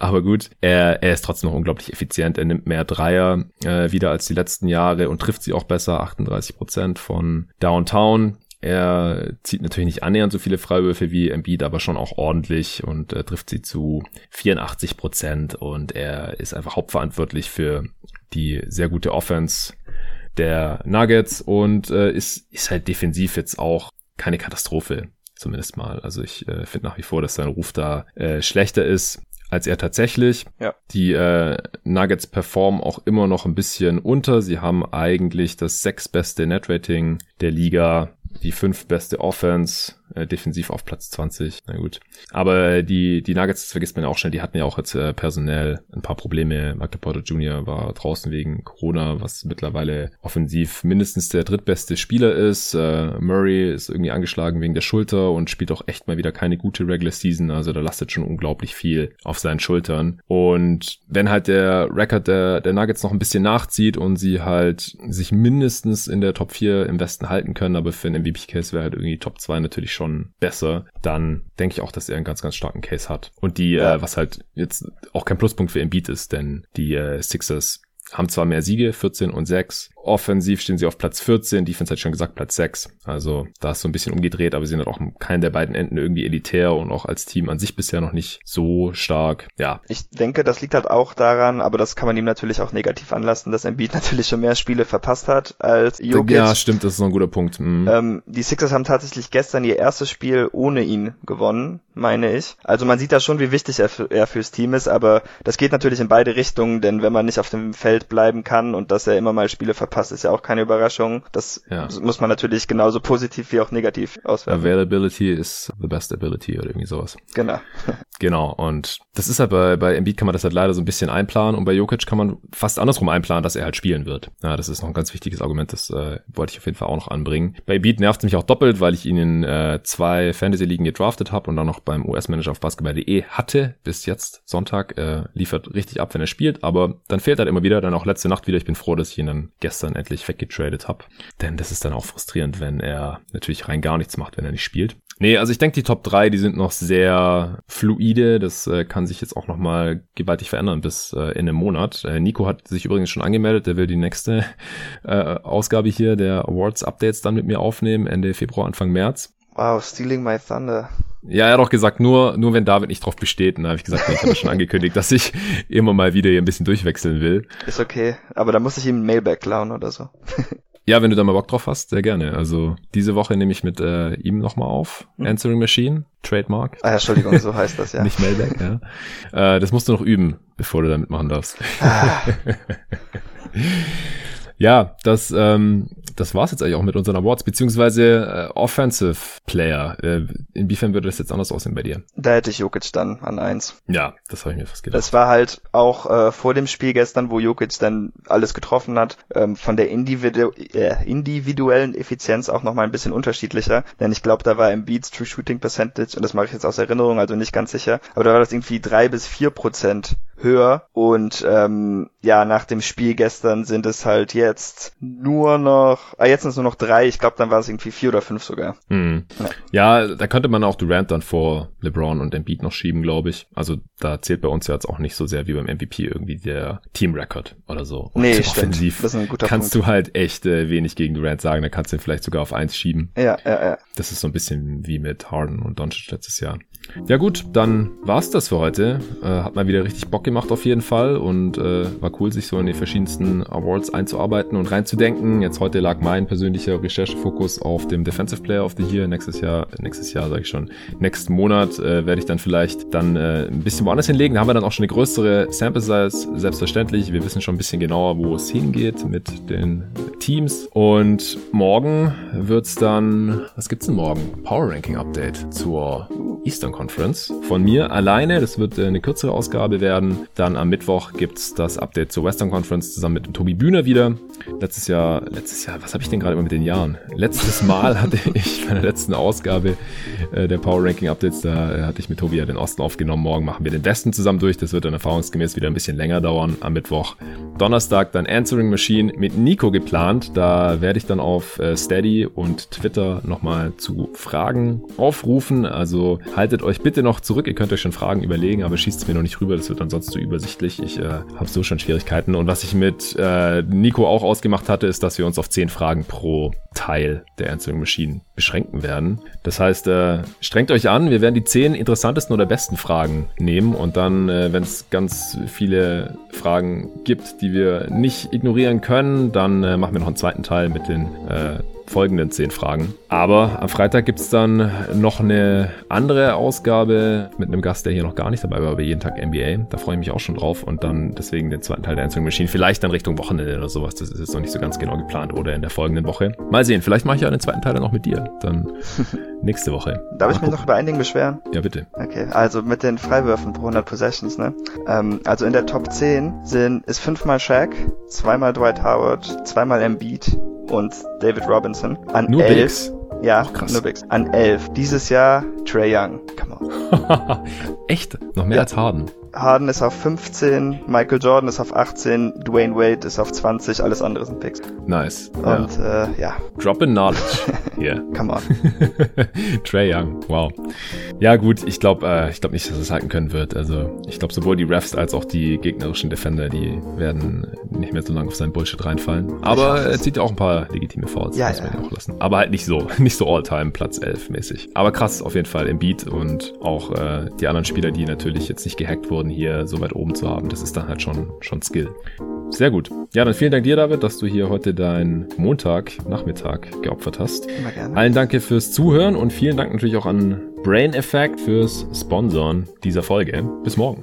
Aber gut, er, er ist trotzdem noch unglaublich effizient. Er nimmt mehr Dreier äh, wieder als die letzten Jahre und trifft sie auch besser. 38 Prozent von Downtown. Er zieht natürlich nicht annähernd so viele Freiwürfe wie Embiid, aber schon auch ordentlich und äh, trifft sie zu 84 Prozent und er ist einfach hauptverantwortlich für die sehr gute Offense der Nuggets und äh, ist, ist halt defensiv jetzt auch keine Katastrophe zumindest mal. Also ich äh, finde nach wie vor, dass sein Ruf da äh, schlechter ist als er tatsächlich. Ja. Die äh, Nuggets performen auch immer noch ein bisschen unter. Sie haben eigentlich das sechsbeste Netrating der Liga, die fünf beste Offense, äh, defensiv auf Platz 20. Na gut. Aber die, die Nuggets, das vergisst man ja auch schnell, die hatten ja auch jetzt äh, personell ein paar Probleme. Michael Porter Jr. war draußen wegen Corona, was mittlerweile offensiv mindestens der drittbeste Spieler ist. Äh, Murray ist irgendwie angeschlagen wegen der Schulter und spielt auch echt mal wieder keine gute Regular Season. Also da lastet schon unglaublich viel auf seinen Schultern. Und wenn halt der Record der, der Nuggets noch ein bisschen nachzieht und sie halt sich mindestens in der Top 4 im Westen halten können, aber für einen MVP-Case wäre halt irgendwie Top 2 natürlich schon besser, dann denke ich auch, dass er einen ganz, ganz starken Case hat. Und die, ja. äh, was halt jetzt auch kein Pluspunkt für Embiid ist, denn die äh, Sixers haben zwar mehr Siege, 14 und 6, Offensiv stehen sie auf Platz 14, Defense hat schon gesagt Platz 6. Also da ist so ein bisschen umgedreht, aber sie sind auch keinen der beiden Enden irgendwie elitär und auch als Team an sich bisher noch nicht so stark. Ja. Ich denke, das liegt halt auch daran, aber das kann man ihm natürlich auch negativ anlassen, dass Embiid natürlich schon mehr Spiele verpasst hat als Jokic. Ja, stimmt, das ist so ein guter Punkt. Mhm. Ähm, die Sixers haben tatsächlich gestern ihr erstes Spiel ohne ihn gewonnen, meine ich. Also man sieht da schon, wie wichtig er, für, er fürs Team ist, aber das geht natürlich in beide Richtungen, denn wenn man nicht auf dem Feld bleiben kann und dass er immer mal Spiele verpasst, ist ja auch keine Überraschung. Das ja. muss man natürlich genauso positiv wie auch negativ auswerten. Availability is the best ability oder irgendwie sowas. Genau. genau. Und das ist halt bei, bei Embiid kann man das halt leider so ein bisschen einplanen und bei Jokic kann man fast andersrum einplanen, dass er halt spielen wird. Ja, das ist noch ein ganz wichtiges Argument, das äh, wollte ich auf jeden Fall auch noch anbringen. Bei Embiid nervt es mich auch doppelt, weil ich ihn in äh, zwei Fantasy-Ligen gedraftet habe und dann noch beim US-Manager auf basketball.de hatte bis jetzt Sonntag. Äh, liefert richtig ab, wenn er spielt, aber dann fehlt halt immer wieder, dann auch letzte Nacht wieder. Ich bin froh, dass ich ihn dann gestern endlich weggetradet habe. Denn das ist dann auch frustrierend, wenn er natürlich rein gar nichts macht, wenn er nicht spielt. Nee, also ich denke, die Top 3, die sind noch sehr fluide. Das äh, kann sich jetzt auch nochmal gewaltig verändern bis äh, in einem Monat. Äh, Nico hat sich übrigens schon angemeldet. Der will die nächste äh, Ausgabe hier der Awards-Updates dann mit mir aufnehmen, Ende Februar, Anfang März. Wow, stealing my thunder. Ja, er hat auch gesagt, nur, nur wenn David nicht drauf besteht. Und da habe ich gesagt, nee, ich habe schon angekündigt, dass ich immer mal wieder hier ein bisschen durchwechseln will. Ist okay, aber da muss ich ihm ein Mailback klauen oder so. ja, wenn du da mal Bock drauf hast, sehr gerne. Also diese Woche nehme ich mit äh, ihm nochmal auf. Hm. Answering Machine, Trademark. Ah, Entschuldigung, so heißt das, ja. nicht Mailback, ja. Äh, das musst du noch üben, bevor du da mitmachen darfst. Ja, das ähm, das war's jetzt eigentlich auch mit unseren Awards, beziehungsweise äh, Offensive Player. Äh, inwiefern würde das jetzt anders aussehen bei dir? Da hätte ich Jokic dann an eins. Ja, das habe ich mir fast gedacht. Das war halt auch äh, vor dem Spiel gestern, wo Jokic dann alles getroffen hat, ähm, von der Individu äh, individuellen Effizienz auch nochmal ein bisschen unterschiedlicher. Denn ich glaube, da war im Beats True Shooting Percentage, und das mache ich jetzt aus Erinnerung, also nicht ganz sicher, aber da war das irgendwie drei bis vier Prozent höher. Und ähm, ja, nach dem Spiel gestern sind es halt jetzt nur noch, ah, jetzt sind es nur noch drei. Ich glaube, dann war es irgendwie vier oder fünf sogar. Hm. Ja. ja. da könnte man auch Durant dann vor LeBron und Embiid noch schieben, glaube ich. Also da zählt bei uns ja jetzt auch nicht so sehr wie beim MVP irgendwie der Team-Record oder so. Und nee, offensiv Das ist ein guter kannst Punkt. du halt echt äh, wenig gegen Durant sagen. Da kannst du ihn vielleicht sogar auf eins schieben. Ja, ja, ja. Das ist so ein bisschen wie mit Harden und Doncic letztes Jahr. Ja gut, dann war's das für heute. Äh, hat mal wieder richtig Bock gemacht auf jeden Fall und äh, war cool, sich so in die verschiedensten Awards einzuarbeiten und reinzudenken. Jetzt heute lag mein persönlicher Recherchefokus auf dem Defensive Player of the Year. Nächstes Jahr, nächstes Jahr sage ich schon, nächsten Monat äh, werde ich dann vielleicht dann äh, ein bisschen woanders hinlegen. Da haben wir dann auch schon eine größere Sample Size, selbstverständlich. Wir wissen schon ein bisschen genauer, wo es hingeht mit den Teams. Und morgen wird's dann, was gibt's denn morgen? Power Ranking Update zur Eastern Conference. Von mir alleine, das wird äh, eine kürzere Ausgabe werden. Dann am Mittwoch gibt's das Update zur Western Conference zusammen mit Tobi Bühner wieder. Letztes Jahr, letztes Jahr, was habe ich denn gerade immer mit den Jahren? Letztes Mal hatte ich bei der letzten Ausgabe äh, der Power Ranking Updates, da äh, hatte ich mit Tobi ja den Osten aufgenommen. Morgen machen wir den Westen zusammen durch. Das wird dann erfahrungsgemäß wieder ein bisschen länger dauern am Mittwoch. Donnerstag dann Answering Machine mit Nico geplant. Da werde ich dann auf Steady und Twitter nochmal zu Fragen aufrufen. Also haltet euch bitte noch zurück. Ihr könnt euch schon Fragen überlegen, aber schießt es mir noch nicht rüber. Das wird dann sonst zu übersichtlich. Ich äh, habe so schon Schwierigkeiten. Und was ich mit äh, Nico auch ausgemacht hatte, ist, dass wir uns auf 10 Fragen pro Teil der Answering Machine beschränken werden. Das heißt, äh, strengt euch an. Wir werden die 10 interessantesten oder besten Fragen nehmen und dann, äh, wenn es ganz viele Fragen gibt, die wir nicht ignorieren können, dann äh, machen wir noch einen zweiten Teil mit den äh, folgenden zehn Fragen. Aber am Freitag gibt es dann noch eine andere Ausgabe mit einem Gast, der hier noch gar nicht dabei war, aber jeden Tag NBA. Da freue ich mich auch schon drauf und dann deswegen den zweiten Teil der Answering Machine. Vielleicht dann Richtung Wochenende oder sowas. Das ist jetzt noch nicht so ganz genau geplant oder in der folgenden Woche. Mal sehen, vielleicht mache ich ja den zweiten Teil dann auch mit dir. Dann nächste Woche. Darf ich mich noch über ein Ding beschweren? Ja, bitte. Okay, also mit den Freiwürfen pro 100 Possessions, ne? Ähm, also in der Top 10 sind, ist fünfmal Shaq, zweimal Dwight Howard, zweimal Embiid, und David Robinson. An nur elf. Bigs. Ja, oh, nur Bigs. An elf. Dieses Jahr Trey Young. Come on. Echt? Noch mehr ja. als Harden. Harden ist auf 15, Michael Jordan ist auf 18, Dwayne Wade ist auf 20, alles andere sind Picks. Nice. Und ja. Äh, ja. Drop in Knowledge. Hier. Come on. Trey Young, wow. Ja gut, ich glaube äh, ich glaube nicht, dass es halten können wird. Also ich glaube sowohl die Refs als auch die gegnerischen Defender, die werden nicht mehr so lange auf seinen Bullshit reinfallen. Aber er zieht ja auch ein paar legitime Fouls, ja, muss man ja. auch lassen. Aber halt nicht so, nicht so All-Time Platz 11 mäßig. Aber krass auf jeden Fall im Beat und auch äh, die anderen Spieler, die natürlich jetzt nicht gehackt wurden, hier so weit oben zu haben. Das ist dann halt schon, schon Skill. Sehr gut. Ja, dann vielen Dank dir, David, dass du hier heute deinen Montag-Nachmittag geopfert hast. Immer gerne. Allen danke fürs Zuhören und vielen Dank natürlich auch an Brain Effect fürs Sponsoren dieser Folge. Bis morgen.